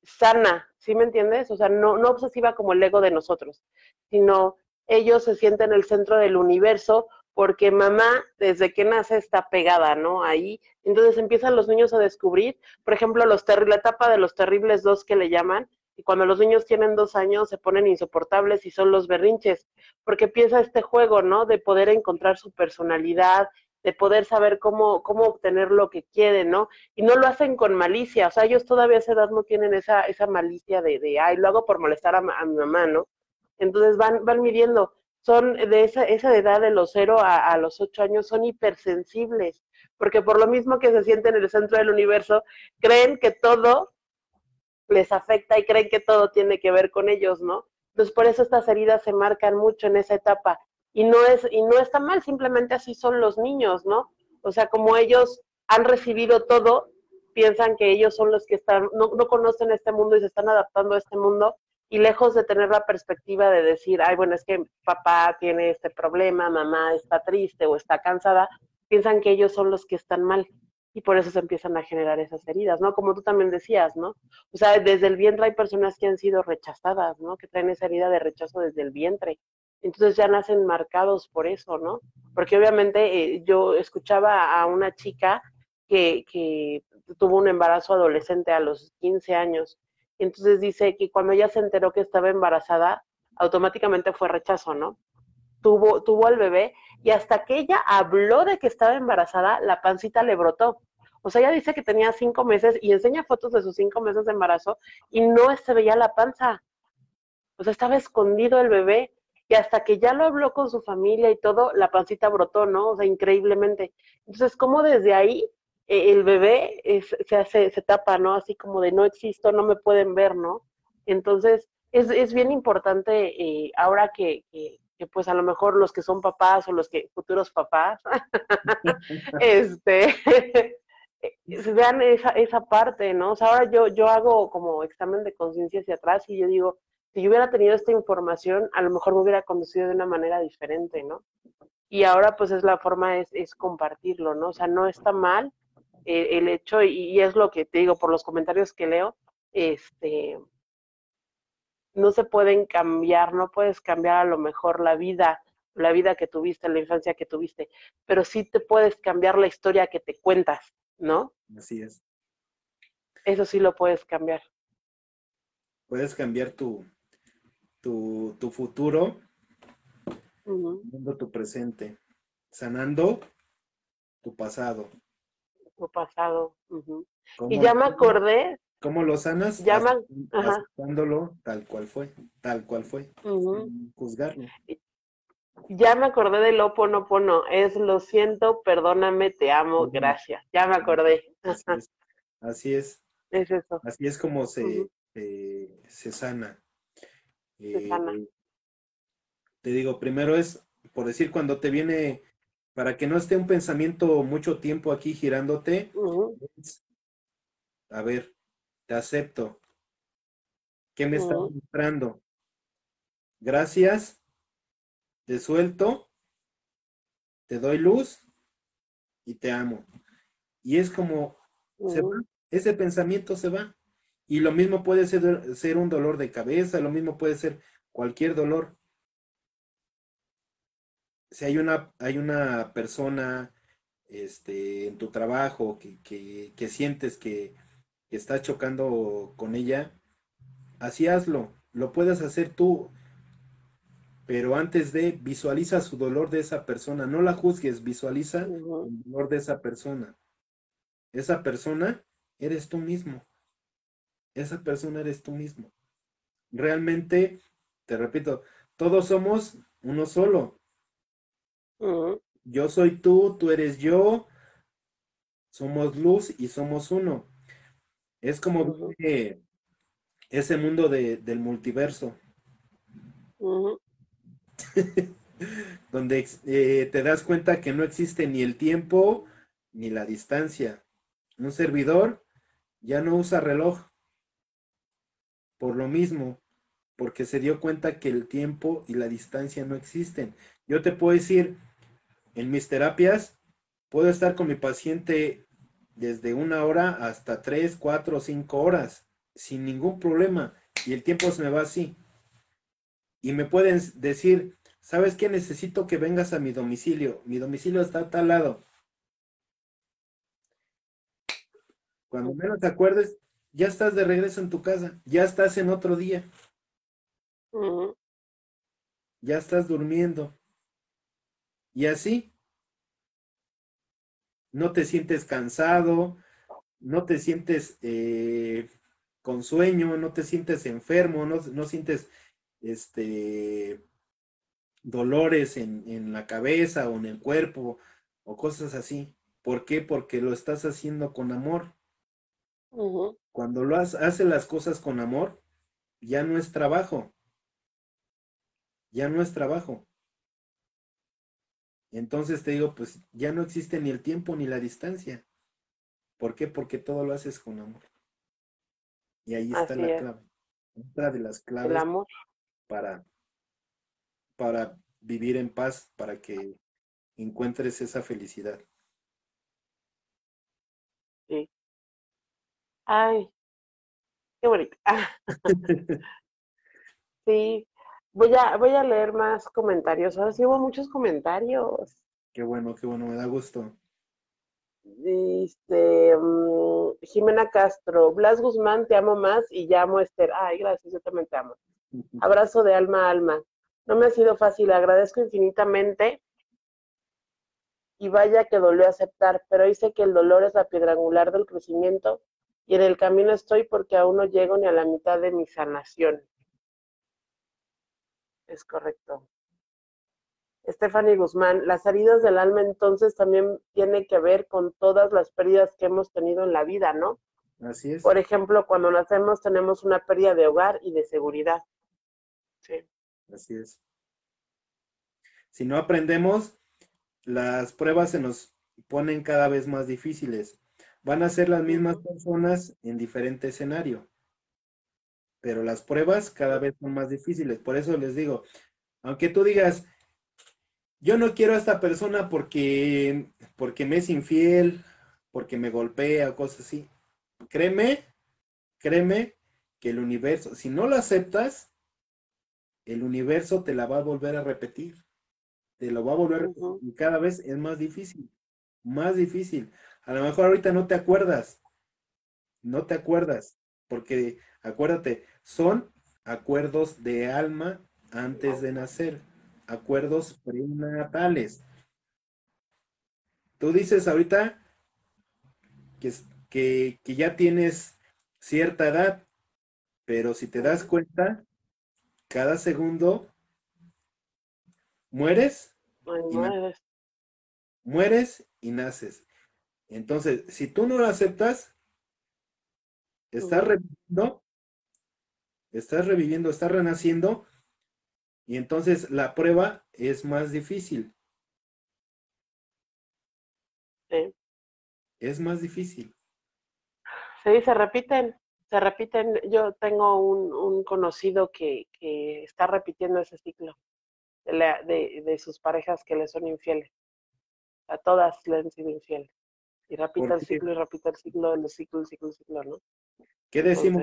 sana, ¿sí me entiendes? O sea, no, no obsesiva como el ego de nosotros, sino ellos se sienten el centro del universo porque mamá desde que nace está pegada, ¿no? Ahí. Entonces empiezan los niños a descubrir, por ejemplo, los la etapa de los terribles dos que le llaman, y cuando los niños tienen dos años se ponen insoportables y son los berrinches, porque empieza este juego, ¿no? De poder encontrar su personalidad, de poder saber cómo, cómo obtener lo que quieren, ¿no? Y no lo hacen con malicia, o sea, ellos todavía a esa edad no tienen esa, esa malicia de, de ay, lo hago por molestar a, mi mamá, ¿no? Entonces van, van midiendo, son de esa, esa edad de los cero a, a los ocho años, son hipersensibles, porque por lo mismo que se sienten en el centro del universo, creen que todo les afecta y creen que todo tiene que ver con ellos, ¿no? Entonces por eso estas heridas se marcan mucho en esa etapa y no es y no está mal, simplemente así son los niños, ¿no? O sea, como ellos han recibido todo, piensan que ellos son los que están no, no conocen este mundo y se están adaptando a este mundo y lejos de tener la perspectiva de decir, ay, bueno, es que papá tiene este problema, mamá está triste o está cansada, piensan que ellos son los que están mal y por eso se empiezan a generar esas heridas, ¿no? Como tú también decías, ¿no? O sea, desde el vientre hay personas que han sido rechazadas, ¿no? Que traen esa herida de rechazo desde el vientre. Entonces ya nacen marcados por eso, ¿no? Porque obviamente eh, yo escuchaba a una chica que, que tuvo un embarazo adolescente a los 15 años. Entonces dice que cuando ella se enteró que estaba embarazada, automáticamente fue rechazo, ¿no? Tuvo, tuvo al bebé y hasta que ella habló de que estaba embarazada, la pancita le brotó. O sea, ella dice que tenía cinco meses y enseña fotos de sus cinco meses de embarazo y no se veía la panza. O sea, estaba escondido el bebé y hasta que ya lo habló con su familia y todo, la pancita brotó, ¿no? O sea, increíblemente. Entonces, como desde ahí eh, el bebé se hace, se tapa, ¿no? Así como de no existo, no me pueden ver, ¿no? Entonces, es, es bien importante eh, ahora que, que pues a lo mejor los que son papás o los que futuros papás, este, vean esa, esa parte, ¿no? O sea, ahora yo, yo hago como examen de conciencia hacia atrás y yo digo, si yo hubiera tenido esta información, a lo mejor me hubiera conducido de una manera diferente, ¿no? Y ahora pues es la forma, es, es compartirlo, ¿no? O sea, no está mal eh, el hecho, y, y, es lo que te digo por los comentarios que leo, este, no se pueden cambiar, no puedes cambiar a lo mejor la vida, la vida que tuviste, la infancia que tuviste, pero sí te puedes cambiar la historia que te cuentas, ¿no? Así es. Eso sí lo puedes cambiar. Puedes cambiar tu, tu, tu futuro, tu presente, sanando tu pasado. Tu pasado. Y ya me acordé ¿Cómo lo sanas? Llaman, aceptándolo tal cual fue, tal cual fue, juzgarlo. Ya me acordé del oponopono, es lo siento, perdóname, te amo, gracias. Ya me acordé. Así es. es. eso. Así es como se, se sana. Se sana. Eh, te digo, primero es, por decir, cuando te viene, para que no esté un pensamiento mucho tiempo aquí girándote, a ver, te acepto. ¿Qué me está mostrando? gracias, te suelto, te doy luz y te amo. Y es como se va, ese pensamiento se va. Y lo mismo puede ser, ser un dolor de cabeza, lo mismo puede ser cualquier dolor. Si hay una, hay una persona este, en tu trabajo que, que, sientes que, que estás chocando con ella, así hazlo. Lo puedes hacer tú, pero antes de visualiza su dolor de esa persona, no la juzgues, visualiza el dolor de esa persona. Esa persona eres tú mismo. Esa persona eres tú mismo. Realmente, te repito, todos somos uno solo. Yo soy tú, tú eres yo, somos luz y somos uno. Es como ese mundo del multiverso. donde eh, te das cuenta que no existe ni el tiempo ni la distancia. Un servidor ya no usa reloj por lo mismo, porque se dio cuenta que el tiempo y la distancia no existen. Yo te puedo decir, en mis terapias, puedo estar con mi paciente desde una hora hasta tres, cuatro cinco horas, sin ningún problema, y el tiempo se me va así. Y me pueden decir, ¿sabes qué? Necesito que vengas a mi domicilio. Mi domicilio está a tal lado. Cuando menos te acuerdes, ya estás de regreso en tu casa, ya estás en otro día. Ya estás durmiendo. Y así, no te sientes cansado, no te sientes eh, con sueño, no te sientes enfermo, no, no sientes este dolores en, en, la cabeza o en el cuerpo o cosas así. ¿Por qué? Porque lo estás haciendo con amor. Cuando lo hace las cosas con amor, ya no es trabajo. Ya no es trabajo. Entonces te digo, pues ya no existe ni el tiempo ni la distancia. ¿Por qué? Porque todo lo haces con amor. Y ahí está la clave. Otra de las claves amor. Para para vivir en paz, para que encuentres esa felicidad. Sí. Ay, qué bonito. sí, voy a, voy a leer más comentarios. Ahora sí hubo muchos comentarios. Qué bueno, qué bueno, me da gusto. Dice mm, Jimena Castro, Blas Guzmán, te amo más y llamo Esther. Ay, gracias, yo también te amo. Abrazo de alma a alma. No me ha sido fácil, agradezco infinitamente y vaya que dolió aceptar, pero dice que el dolor es la piedra angular del crecimiento y en el camino estoy porque aún no llego ni a la mitad de mi sanación. Es correcto. Stephanie Guzmán, las heridas del alma entonces también tiene que ver con todas las pérdidas que hemos tenido en la vida, ¿no? Así es. Por ejemplo, cuando nacemos tenemos una pérdida de hogar y de seguridad. Sí. Así es. Si no aprendemos, las pruebas se nos ponen cada vez más difíciles. Van a ser las mismas personas en diferente escenario, pero las pruebas cada vez son más difíciles. Por eso les digo, aunque tú digas, yo no quiero a esta persona porque, porque me es infiel, porque me golpea, cosas así. Créeme, créeme que el universo, si no lo aceptas, el universo te la va a volver a repetir. Te lo va a volver a repetir. Y cada vez es más difícil. Más difícil. A lo mejor ahorita no te acuerdas. No te acuerdas. Porque acuérdate, son acuerdos de alma antes de nacer. Acuerdos prenatales. Tú dices ahorita que, que, que ya tienes cierta edad, pero si te das cuenta, cada segundo mueres, y mueres. mueres y naces. Entonces, si tú no lo aceptas, estás reviviendo, estás reviviendo, estás renaciendo, y entonces la prueba es más difícil. Sí. Es más difícil. Sí, se repiten se repiten. Yo tengo un, conocido que, está repitiendo ese ciclo de, de, sus parejas que le son infieles. A todas le han sido infieles. Y repite el ciclo y repite el ciclo, el ciclo, el ciclo, el ciclo, ¿no? ¿Qué decimos?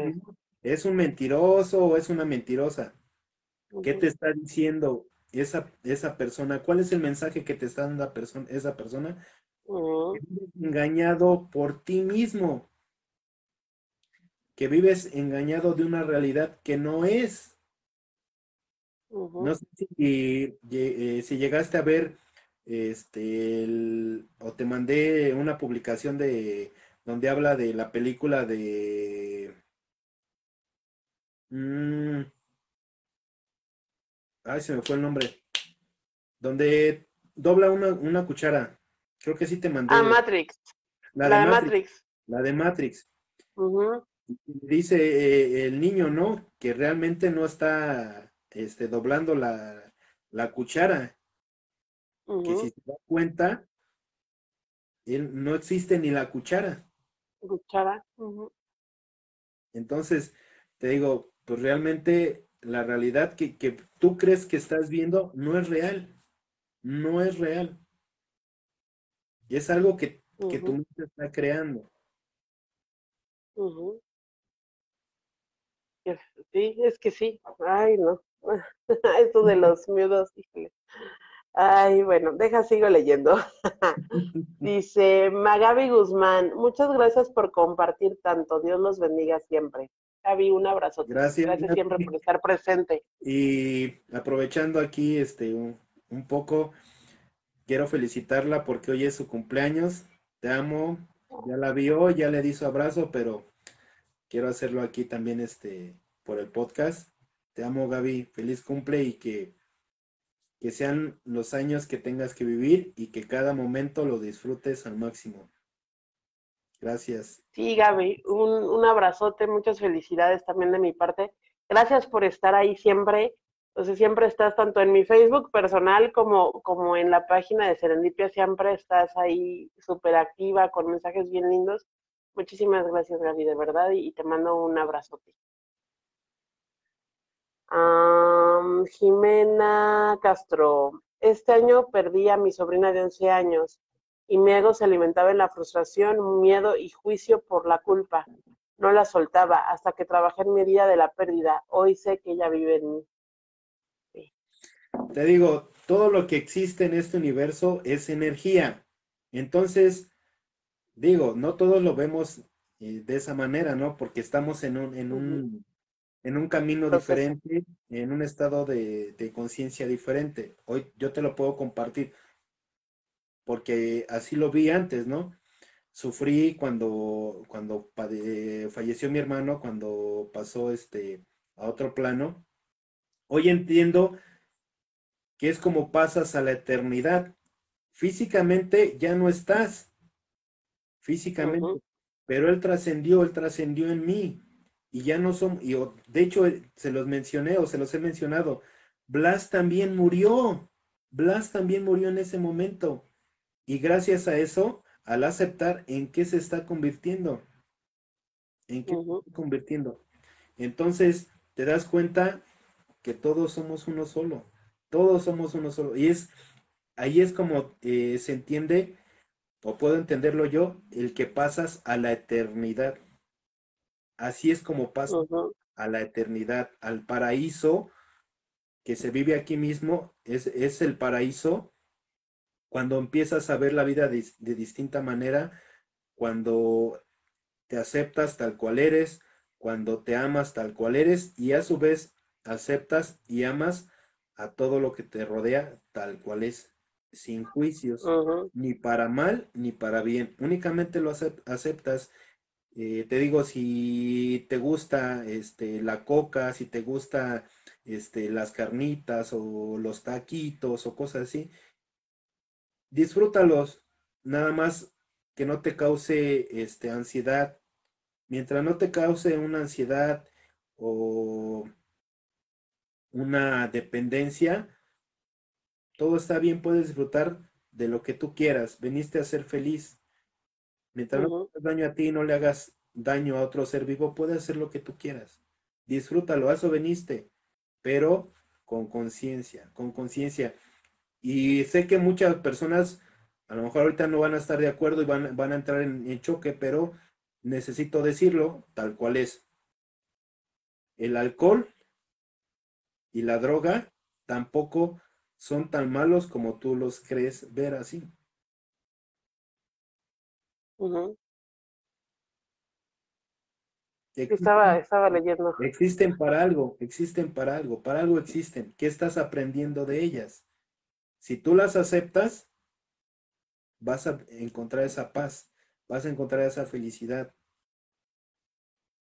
¿Es un mentiroso o es una mentirosa? ¿Qué te está diciendo esa, esa persona? ¿Cuál es el mensaje que te está dando persona, esa persona? engañado por ti mismo. Que vives engañado de una realidad que no es. No sé si, eh, si, llegaste a ver este o te mandé una publicación de donde habla de la película de mm, ay se me fue el nombre donde dobla una, una cuchara. Creo que sí te mandé. Ah Matrix. La, de, Matrix, la de Matrix dice eh, el niño no que realmente no está este, doblando la, la cuchara. Que si se da cuenta, él, no existe ni la cuchara. Cuchara. Entonces, te digo, pues realmente la realidad que, que, tú crees que estás viendo no es real. No es real. Y es algo que, que tu mente está creando. Sí, es que sí. Ay, no. Esto de los miedos, Ay, bueno, deja, sigo leyendo. Dice Magabi Guzmán, muchas gracias por compartir tanto. Dios los bendiga siempre. Gaby, un abrazo. Gracias. Gracias siempre por estar presente. Y aprovechando aquí este un, un poco, quiero felicitarla porque hoy es su cumpleaños. Te amo. Ya la vio, ya le di su abrazo, pero quiero hacerlo aquí también este por el podcast. Te amo, Gaby. Feliz cumple y que, que sean los años que tengas que vivir y que cada momento lo disfrutes al máximo. Gracias. Sí, Gaby, un, abrazote, muchas felicidades también de mi parte. Gracias por estar ahí siempre. Entonces siempre estás tanto en mi Facebook personal como, como en la página de Serendipia, siempre estás ahí súper activa con mensajes bien lindos. Muchísimas gracias, Gaby, de verdad, y te mando un abrazote. Jimena Castro, este año perdí a mi sobrina de 11 años y mi ego se alimentaba en la frustración, miedo y juicio por la culpa. No la soltaba hasta que trabajé en mi herida de la pérdida. Hoy sé que ella vive en mí. Te digo, todo lo que existe en este universo es energía. Entonces, digo, no todos lo vemos eh, de esa manera, ¿no? Porque estamos en un, en un en un camino diferente, en un estado de, conciencia diferente. Hoy yo te lo puedo compartir porque así lo vi antes, ¿no? Sufrí cuando, cuando falleció mi hermano, cuando pasó este, a otro plano. Hoy entiendo que es como pasas a la eternidad. Físicamente ya no estás, físicamente, pero él trascendió, él trascendió en mí y ya no son, y de hecho eh, se los mencioné o se los he mencionado, Blas también murió, Blas también murió en ese momento. Y gracias a eso, al aceptar en qué se está convirtiendo, en qué se está convirtiendo. Entonces, te das cuenta que todos somos uno solo, todos somos uno solo. Y es, ahí es como eh, se entiende, o puedo entenderlo yo, el que pasas a la eternidad. Así es como pasa a la eternidad, al paraíso que se vive aquí mismo, es, es el paraíso. Cuando empiezas a ver la vida de, distinta manera, cuando te aceptas tal cual eres, cuando te amas tal cual eres y a su vez aceptas y amas a todo lo que te rodea tal cual es, sin juicios, ni para mal ni para bien, únicamente lo aceptas eh, te digo, si te gusta este, la coca, si te gusta este, las carnitas o los taquitos o cosas así, disfrútalos, nada más que no te cause este, ansiedad. Mientras no te cause una ansiedad o una dependencia, todo está bien, puedes disfrutar de lo que tú quieras. Veniste a ser feliz. Mientras no hagas daño a ti, no le hagas daño a otro ser vivo, puedes hacer lo que tú quieras. Disfrútalo, a eso veniste. pero con conciencia, con conciencia. Y sé que muchas personas a lo mejor ahorita no van a estar de acuerdo y van, van a entrar en, choque, pero necesito decirlo tal cual es. El alcohol y la droga tampoco son tan malos como tú los crees ver así. estaba, estaba leyendo. Existen para algo, existen para algo, para algo existen. ¿Qué estás aprendiendo de ellas? Si tú las aceptas, vas a encontrar esa paz, vas a encontrar esa felicidad.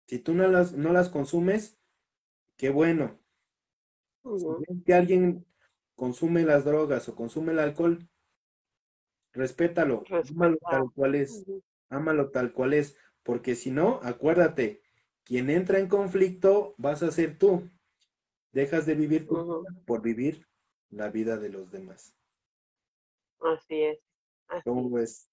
Si tú no las, no las consumes, qué bueno. Si que alguien consume las drogas o consume el alcohol, respétalo, ámalo tal cual es, ámalo tal cual es, porque si no, acuérdate, quien entra en conflicto vas a ser tú. Dejas de vivir por vivir la vida de los demás. Así es. ¿Cómo ves?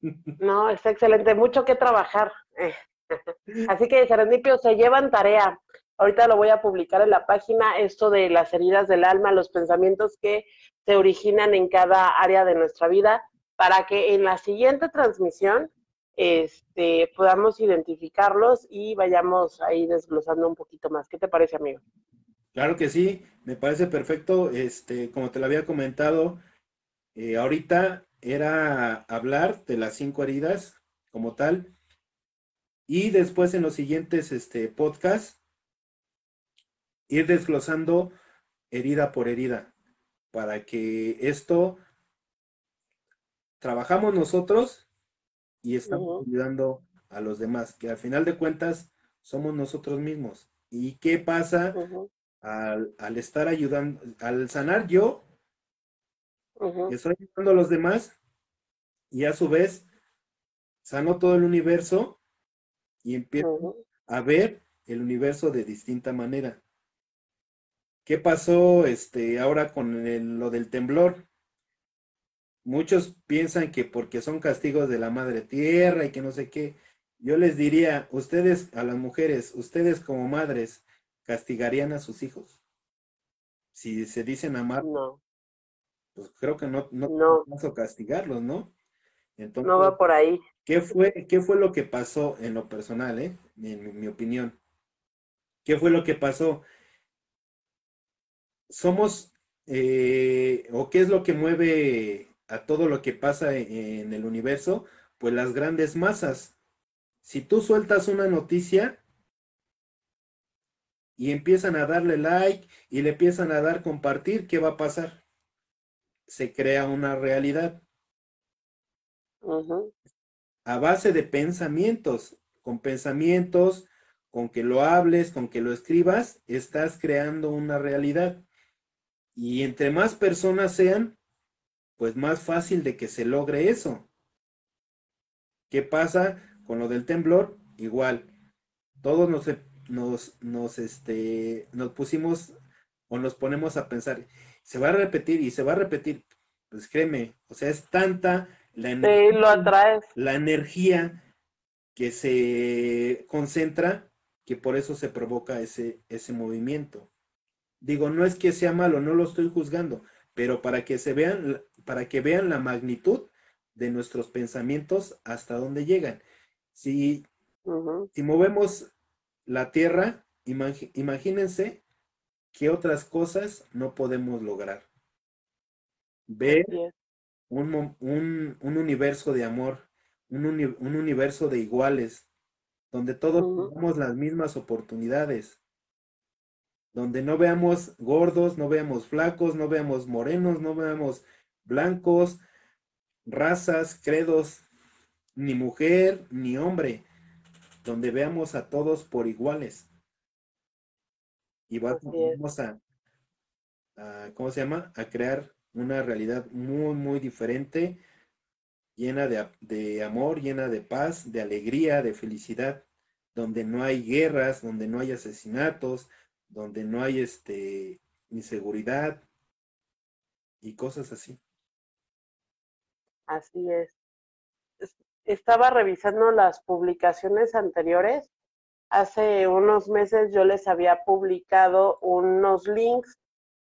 No, está excelente, mucho que trabajar. Así que, Serendipio, se llevan tarea. Ahorita lo voy a publicar en la página, esto de las heridas del alma, los pensamientos que se originan en cada área de nuestra vida, para que en la siguiente transmisión este, podamos identificarlos y vayamos ahí desglosando un poquito más. ¿Qué te parece, amigo? Claro que sí, me parece perfecto. Este, como te lo había comentado, eh, ahorita era hablar de las cinco heridas como tal. Y después en los siguientes este, podcasts, ir desglosando herida por herida, para que esto trabajamos nosotros y estamos ayudando a los demás, que al final de cuentas somos nosotros mismos. ¿Y qué pasa al, al, estar ayudando, al sanar yo? Estoy ayudando a los demás y a su vez sano todo el universo y empiezo a ver el universo de distinta manera. ¿Qué pasó este, ahora con lo del temblor? Muchos piensan que porque son castigos de la madre tierra y que no sé qué. Yo les diría, ustedes, a las mujeres, ustedes como madres, castigarían a sus hijos. Si se dicen amar, no. pues creo que no, no, no. vamos a castigarlos, ¿no? Entonces, no va por ahí. ¿qué fue, ¿Qué fue lo que pasó en lo personal, eh? en mi opinión? ¿Qué fue lo que pasó? Somos, eh, o qué es lo que mueve a todo lo que pasa en el universo, pues las grandes masas. Si tú sueltas una noticia y empiezan a darle like y le empiezan a dar compartir, ¿qué va a pasar? Se crea una realidad. A base de pensamientos, con pensamientos, con que lo hables, con que lo escribas, estás creando una realidad. Y entre más personas sean, pues más fácil de que se logre eso. ¿Qué pasa con lo del temblor? Igual, todos nos, nos, nos, este, nos pusimos o nos ponemos a pensar, se va a repetir y se va a repetir. Pues créeme, o sea, es tanta la energía, la energía que se concentra que por eso se provoca ese, ese movimiento. Digo, no es que sea malo, no lo estoy juzgando, pero para que se vean, para que vean la magnitud de nuestros pensamientos hasta dónde llegan. Si, si movemos la tierra, imagínense qué otras cosas no podemos lograr. Ver un, un, un, universo de amor, un, un, universo de iguales, donde todos tenemos las mismas oportunidades, donde no veamos gordos, no veamos flacos, no veamos morenos, no veamos blancos, razas, credos, ni mujer, ni hombre, donde veamos a todos por iguales. Y vamos a, ¿cómo se llama? A crear una realidad muy, muy diferente, llena de, de amor, llena de paz, de alegría, de felicidad, donde no hay guerras, donde no hay asesinatos, donde no hay este inseguridad y cosas así. Así es. Estaba revisando las publicaciones anteriores. hace unos meses yo les había publicado unos links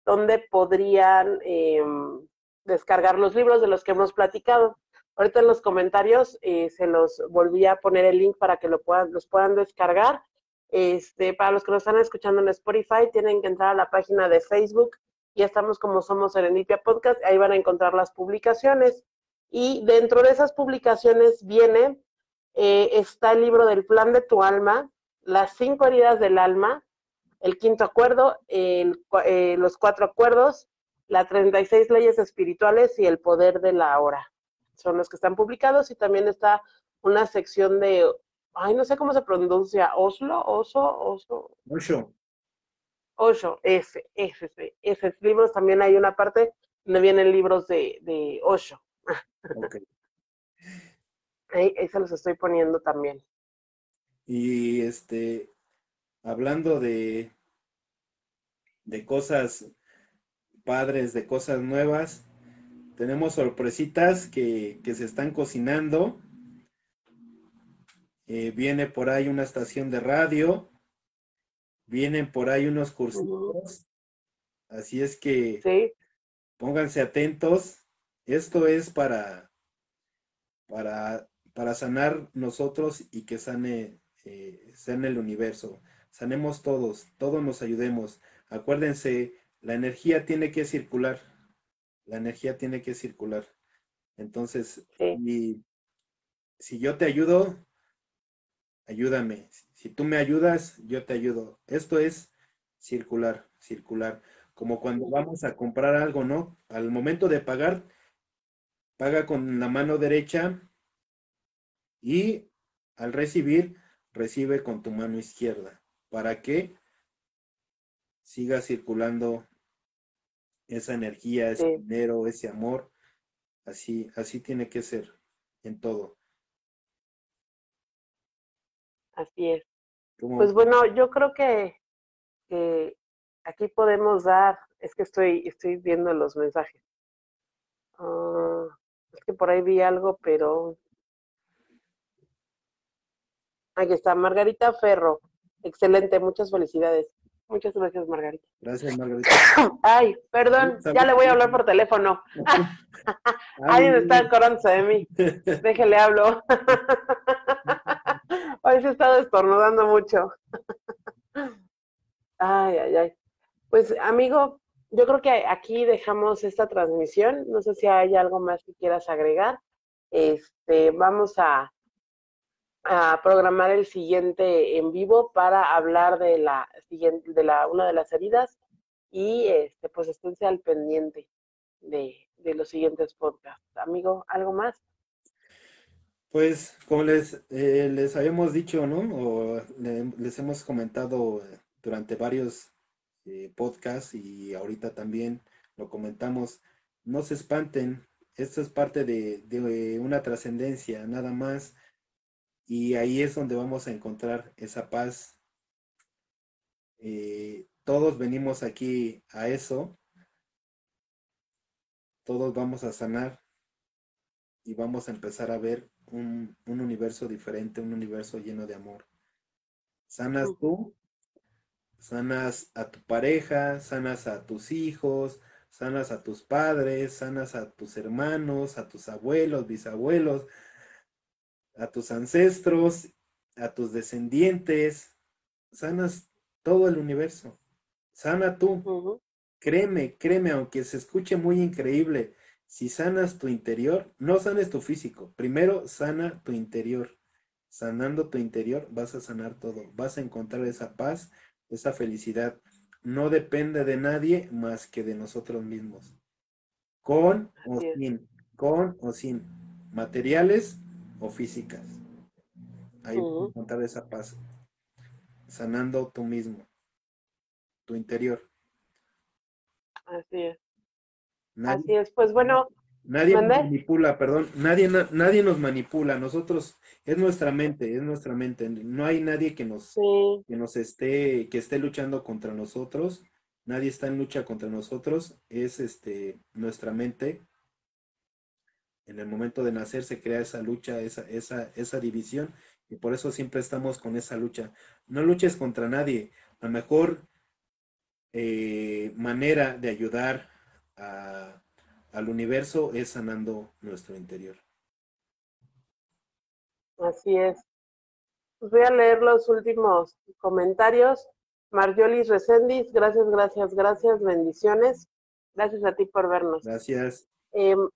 donde podrían em, descargar los libros de los que hemos platicado. Ahorita en los comentarios eh, se los volví a poner el link para que lo puedan, los puedan descargar. Este, para los que nos están escuchando en Spotify, tienen que entrar a la página de Facebook. Ya estamos como Somos Serendipia Podcast. Ahí van a encontrar las publicaciones. Y dentro de esas publicaciones viene, eh, está el libro del plan de tu alma, las cinco heridas del alma, el quinto acuerdo, eh, los cuatro acuerdos, las 36 leyes espirituales y el poder de la hora. Son los que están publicados y también está una sección de, ay, no sé cómo se pronuncia, Oslo, Oso, Oso. Osho. Osho, ese, ese, ese. libros también hay una parte donde vienen libros de, de Osho. Okay. ahí, ahí se los estoy poniendo también. Y este, hablando de, de cosas padres, de cosas nuevas, tenemos sorpresitas que, se están cocinando. Eh, viene por ahí una estación de radio. Vienen por ahí unos cursos. Así es que pónganse atentos. Esto es para, para, para sanar nosotros y que sane, eh, sane el universo. Sanemos todos, todos nos ayudemos. Acuérdense, la energía tiene que circular la energía tiene que circular. Entonces, si yo te ayudo, ayúdame. Si tú me ayudas, yo te ayudo. Esto es circular, circular. Como cuando vamos a comprar algo, ¿no? Al momento de pagar, paga con la mano derecha y al recibir, recibe con tu mano izquierda. ¿Para que siga circulando esa energía, ese dinero, ese amor. Así, así tiene que ser en todo. Así es. Pues bueno, yo creo que, aquí podemos dar, es que estoy, estoy viendo los mensajes. Ah, es que por ahí vi algo, pero aquí está, Margarita Ferro. Excelente, muchas felicidades. Muchas gracias, Margarita. Gracias, Margarita. Ay, perdón, ya le voy a hablar por teléfono. Alguien está acordándose de mí. Déjele hablo. Hoy se está destornudando mucho. Ay, ay, ay. Pues, amigo, yo creo que aquí dejamos esta transmisión. No sé si hay algo más que quieras agregar. Este, vamos a programar el siguiente en vivo para hablar de la siguiente, de la, una de las heridas y este, pues esténse al pendiente de, los siguientes podcasts. Amigo, ¿algo más? Pues como les, eh, les habíamos dicho, ¿no? O les hemos comentado eh, durante varios eh, podcasts y ahorita también lo comentamos, no se espanten, esto es parte de, de una trascendencia, nada más y ahí es donde vamos a encontrar esa paz. Todos venimos aquí a eso. Todos vamos a sanar y vamos a empezar a ver un, un universo diferente, un universo lleno de amor. Sanas tú, sanas a tu pareja, sanas a tus hijos, sanas a tus padres, sanas a tus hermanos, a tus abuelos, bisabuelos, a tus ancestros, a tus descendientes, sanas todo el universo. Sana tú. Créeme, créeme, aunque se escuche muy increíble, si sanas tu interior, no sanes tu físico, primero sana tu interior. Sanando tu interior vas a sanar todo, vas a encontrar esa paz, esa felicidad. No depende de nadie más que de nosotros mismos. Con o sin, con o sin materiales o físicas. Ahí uh encontrar esa paz, sanando tú mismo, tu interior. Así es. Así es, pues bueno. Nadie nos manipula, perdón, nadie, nadie nos manipula, nosotros, es nuestra mente, es nuestra mente, no hay nadie que nos, que nos esté, que esté luchando contra nosotros, nadie está en lucha contra nosotros, es este, nuestra mente en el momento de nacer se crea esa lucha, esa, esa, esa división Y por eso siempre estamos con esa lucha. No luches contra nadie. La mejor eh, manera de ayudar al universo es sanando nuestro interior. Así es. Pues voy a leer los últimos comentarios. Marjolis Recendis, gracias, gracias, gracias, bendiciones. Gracias a ti por vernos. Gracias. Em,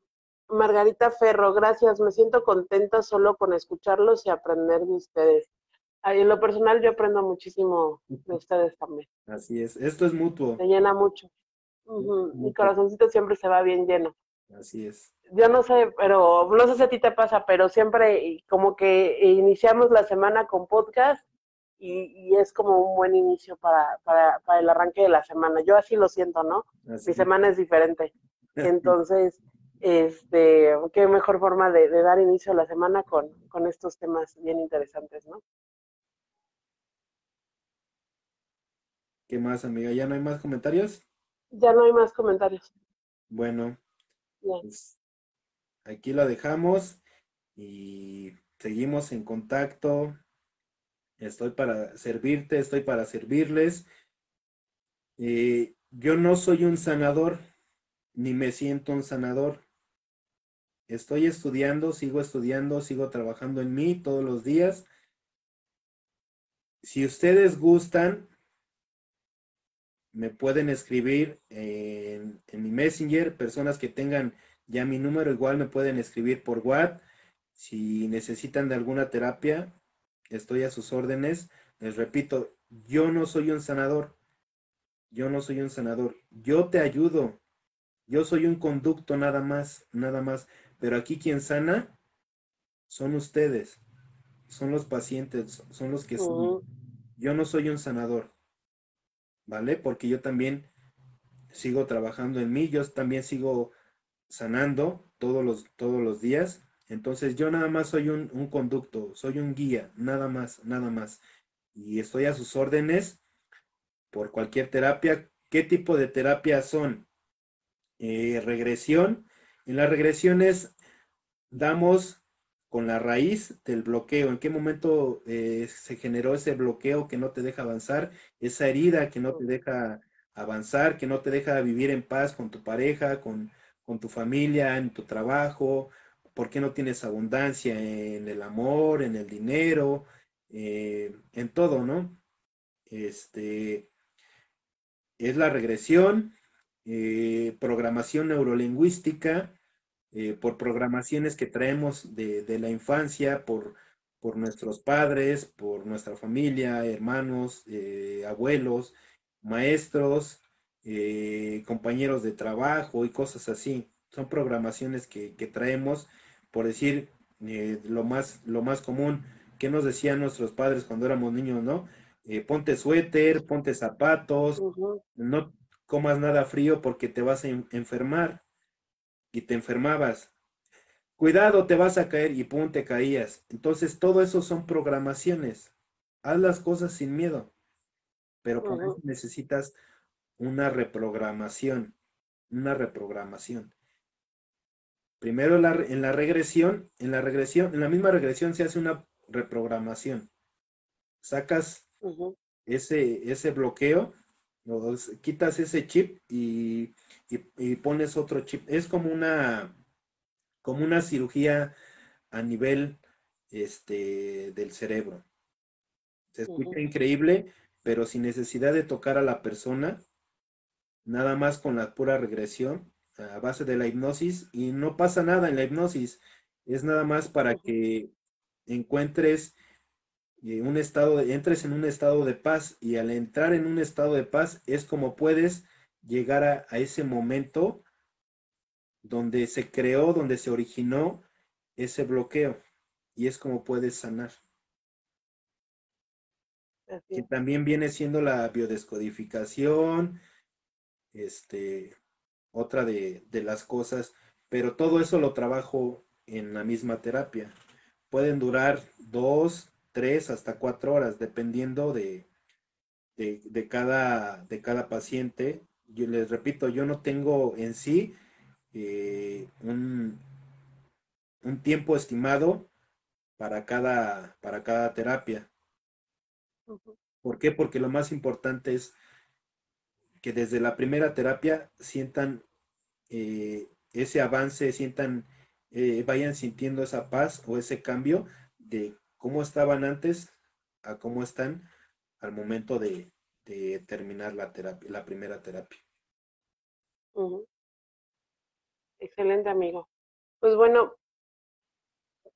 Margarita Ferro, gracias. Me siento contenta solo con escucharlos y aprender de ustedes. en lo personal yo aprendo muchísimo de ustedes también. Así es, esto es mutuo. Me llena mucho. Mi corazoncito siempre se va bien lleno. Así es. Yo no sé, pero no sé si a ti te pasa, pero siempre como que iniciamos la semana con podcast y, es como un buen inicio para, para, para, el arranque de la semana. Yo así lo siento, ¿no? Mi semana es diferente. Entonces, este, qué mejor forma de, dar inicio a la semana con, con estos temas bien interesantes, ¿no? ¿Qué más, amiga? ¿Ya no hay más comentarios? Ya no hay más comentarios. Bueno, pues aquí la dejamos y seguimos en contacto. Estoy para servirte, estoy para servirles. Eh, yo no soy un sanador, ni me siento un sanador. Estoy estudiando, sigo estudiando, sigo trabajando en mí todos los días. Si ustedes gustan, me pueden escribir en, mi Messenger, personas que tengan ya mi número, igual me pueden escribir por WhatsApp. Si necesitan de alguna terapia, estoy a sus órdenes. Les repito, yo no soy un sanador. Yo no soy un sanador. Yo te ayudo. Yo soy un conducto nada más, nada más. Pero aquí quien sana son ustedes. Son los pacientes, son los que son. Yo no soy un sanador. ¿Vale? Porque yo también sigo trabajando en mí, yo también sigo sanando todos los, todos los días entonces yo nada más soy un, conducto, soy un guía, nada más, nada más. Y estoy a sus órdenes por cualquier terapia. ¿Qué tipo de terapia son? Eh, regresión. En las regresiones damos con la raíz del bloqueo, en qué momento eh, se generó ese bloqueo que no te deja avanzar, esa herida que no te deja avanzar, que no te deja vivir en paz con tu pareja, con, con tu familia, en tu trabajo, ¿Por qué no tienes abundancia en el amor, en el dinero, eh, en todo, ¿no? Este es la regresión, eh, programación neurolingüística, eh, por programaciones que traemos de, la infancia, por, por, nuestros padres, por nuestra familia, hermanos, abuelos, maestros, compañeros de trabajo y cosas así. Son programaciones que, que traemos por decir eh, lo, más, lo más común, que nos decían nuestros padres cuando éramos niños, ¿no? Eh, ponte suéter, ponte zapatos, no comas nada frío porque te vas a enfermar y te enfermabas. Cuidado, te vas a caer y pum, te caías. Entonces, todo eso son programaciones. Haz las cosas sin miedo, pero por eso necesitas una reprogramación, una reprogramación. Primero en la regresión, en la regresión, en la misma regresión se hace una reprogramación. Sacas ese, ese bloqueo, quitas ese chip y, pones otro chip. Es como una, como una cirugía a nivel este, del cerebro. Se escucha increíble, pero sin necesidad de tocar a la persona, nada más con la pura regresión, a base de la hipnosis y no pasa nada en la hipnosis. Es nada más para que encuentres eh, un estado, de, entres en un estado de paz y al entrar en un estado de paz es como puedes llegar a, a ese momento donde se creó, donde se originó ese bloqueo y es como puedes sanar. Que también viene siendo la biodescodificación, este, otra de, las cosas, pero todo eso lo trabajo en la misma terapia. Pueden durar dos, tres, hasta cuatro horas, dependiendo de, de, cada, de cada paciente. Yo les repito, yo no tengo en sí eh, un, un tiempo estimado para cada, para cada terapia. ¿Por qué? Porque lo más importante es que desde la primera terapia sientan eh, ese avance, sientan, eh, vayan sintiendo esa paz o ese cambio de cómo estaban antes a cómo están al momento de, terminar la terapia, la primera terapia. Excelente, amigo. Pues bueno,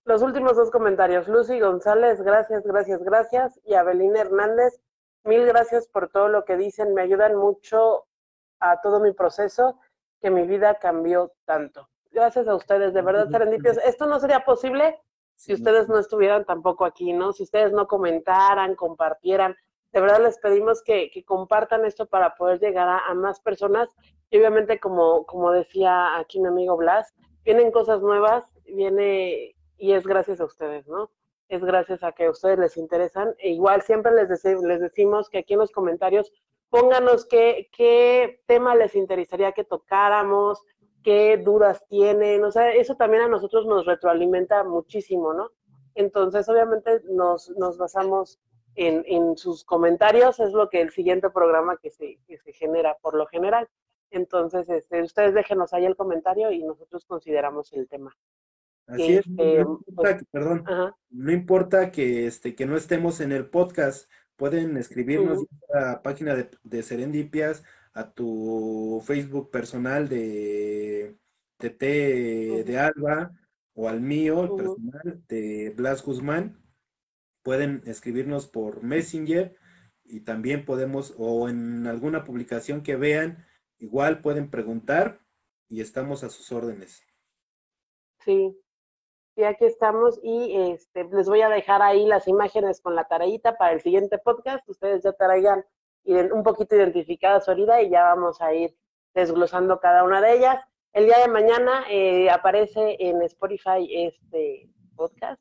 los últimos dos comentarios. Lucy González, gracias, gracias, gracias. Y Abelina Hernández, mil gracias por todo lo que dicen. Me ayudan mucho a todo mi proceso, que mi vida cambió tanto. Gracias a ustedes, de verdad, serendipios. Esto no sería posible si ustedes no estuvieran tampoco aquí, ¿no? Si ustedes no comentaran, compartieran. De verdad les pedimos que, compartan esto para poder llegar a, más personas. Y obviamente, como, como decía aquí mi amigo Blas, vienen cosas nuevas, viene y es gracias a ustedes, ¿no? Es gracias a que a ustedes les interesan. E igual siempre les, les decimos que aquí en los comentarios pónganos qué, qué tema les interesaría que tocáramos, qué dudas tienen, o sea, eso también a nosotros nos retroalimenta muchísimo, ¿no? Entonces, obviamente nos, nos basamos en, en, sus comentarios, es lo que el siguiente programa que se, que se genera por lo general. Entonces, este, ustedes déjenos ahí el comentario y nosotros consideramos el tema. Así es, no este, importa, pues, perdón, no importa que, este, que no estemos en el podcast, pueden escribirnos a la página de, de Serendipias, a tu Facebook personal de TT de Alba o al mío, el personal de Blas Guzmán. Pueden escribirnos por Messenger y también podemos, o en alguna publicación que vean, igual pueden preguntar y estamos a sus órdenes. Sí, aquí estamos y este, les voy a dejar ahí las imágenes con la tareita para el siguiente podcast. Ustedes ya traigan un poquito identificada su herida y ya vamos a ir desglosando cada una de ellas. El día de mañana eh, aparece en Spotify este podcast,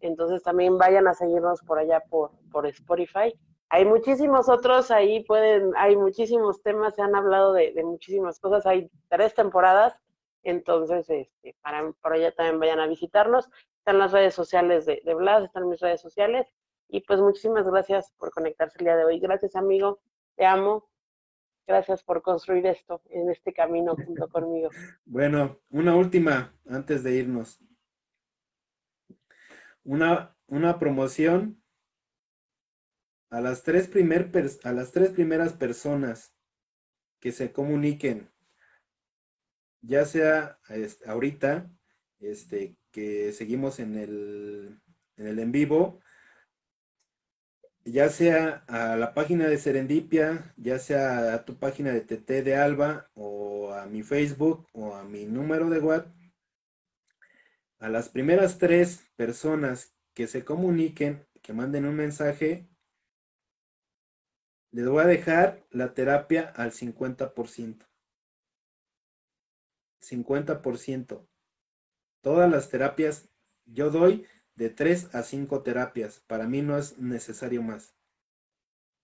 entonces también vayan a seguirnos por allá por, por Spotify. Hay muchísimos otros ahí, pueden, hay muchísimos temas, se han hablado de, muchísimas cosas, hay tres temporadas, entonces este, para, por allá también vayan a visitarnos. Están las redes sociales de, de Blas, están mis redes sociales, y pues muchísimas gracias por conectarse el día de hoy. Gracias, amigo. Te amo. Gracias por construir esto en este camino junto conmigo. Bueno, una última antes de irnos. Una, una promoción a las tres primer a las tres primeras personas que se comuniquen, ya sea ahorita, este, que seguimos en el, en el en vivo, ya sea a la página de Serendipia, ya sea a tu página de TT de Alba o a mi Facebook o a mi número de WhatsApp, a las primeras tres personas que se comuniquen, que manden un mensaje, les voy a dejar la terapia al 50%. 50%. Todas las terapias yo doy de 3 a 5 terapias. Para mí no es necesario más.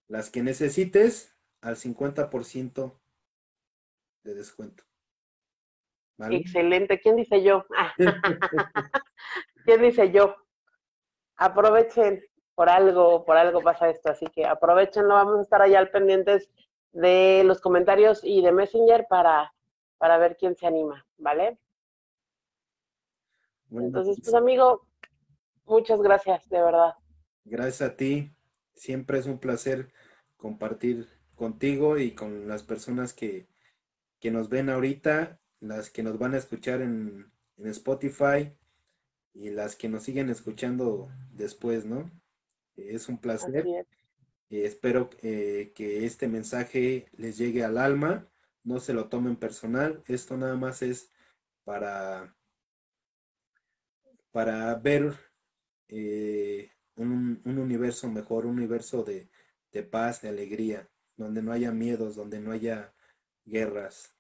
Las que necesites al 50% de descuento. Excelente. ¿Quién dice yo? ¿Quién dice yo? Aprovechen por algo, por algo pasa esto, así que aprovechenlo. Vamos a estar allá al pendientes de los comentarios y de Messenger para, para ver quién se anima, ¿vale? Entonces, pues amigo, Muchas gracias, de verdad. Gracias a ti. Siempre es un placer compartir contigo y con las personas que, que nos ven ahorita, las que nos van a escuchar en, en Spotify y las que nos siguen escuchando después, ¿no? Es un placer. espero eh, que este mensaje les llegue al alma, no se lo tomen personal. Esto nada más es para, para ver eh, un, universo mejor, un universo de, paz, de alegría, donde no haya miedos, donde no haya guerras,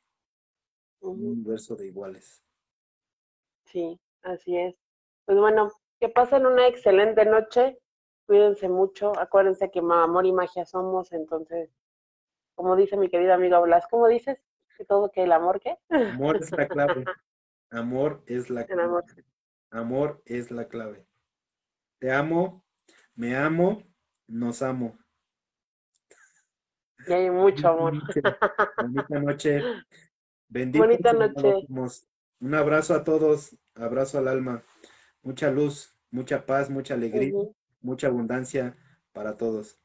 un universo de iguales. Sí, así es. Pues bueno, que pasen una excelente noche, cuídense mucho, acuérdense que amor y magia somos, entonces, como dice mi querido amigo Blas, ¿cómo dices? Que todo que el amor qué? Amor es la clave. Amor es la clave. Amor. amor es la clave. te amo, me amo, nos amo. Y hay mucho amor. Bonita noche. Bendito Bonita noche. Un abrazo a todos, abrazo al alma. Mucha luz, mucha paz, mucha alegría, mucha abundancia para todos.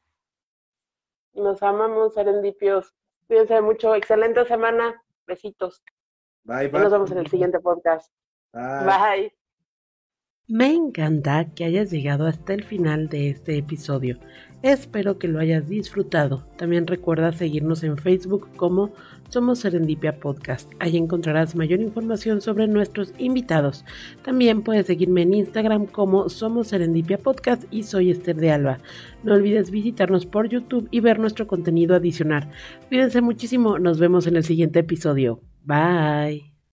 Nos amamos, serendipios. Cuídense mucho. Excelente semana. Besitos. Bye, bye. Nos vemos en el siguiente podcast. bye. Me encanta que hayas llegado hasta el final de este episodio. Espero que lo hayas disfrutado. También recuerda seguirnos en Facebook como Somos Serendipia Podcast. Ahí encontrarás mayor información sobre nuestros invitados. También puedes seguirme en Instagram como Somos Serendipia Podcast y soy Esther de Alba. No olvides visitarnos por YouTube y ver nuestro contenido adicional. Cuídense muchísimo. Nos vemos en el siguiente episodio. Bye.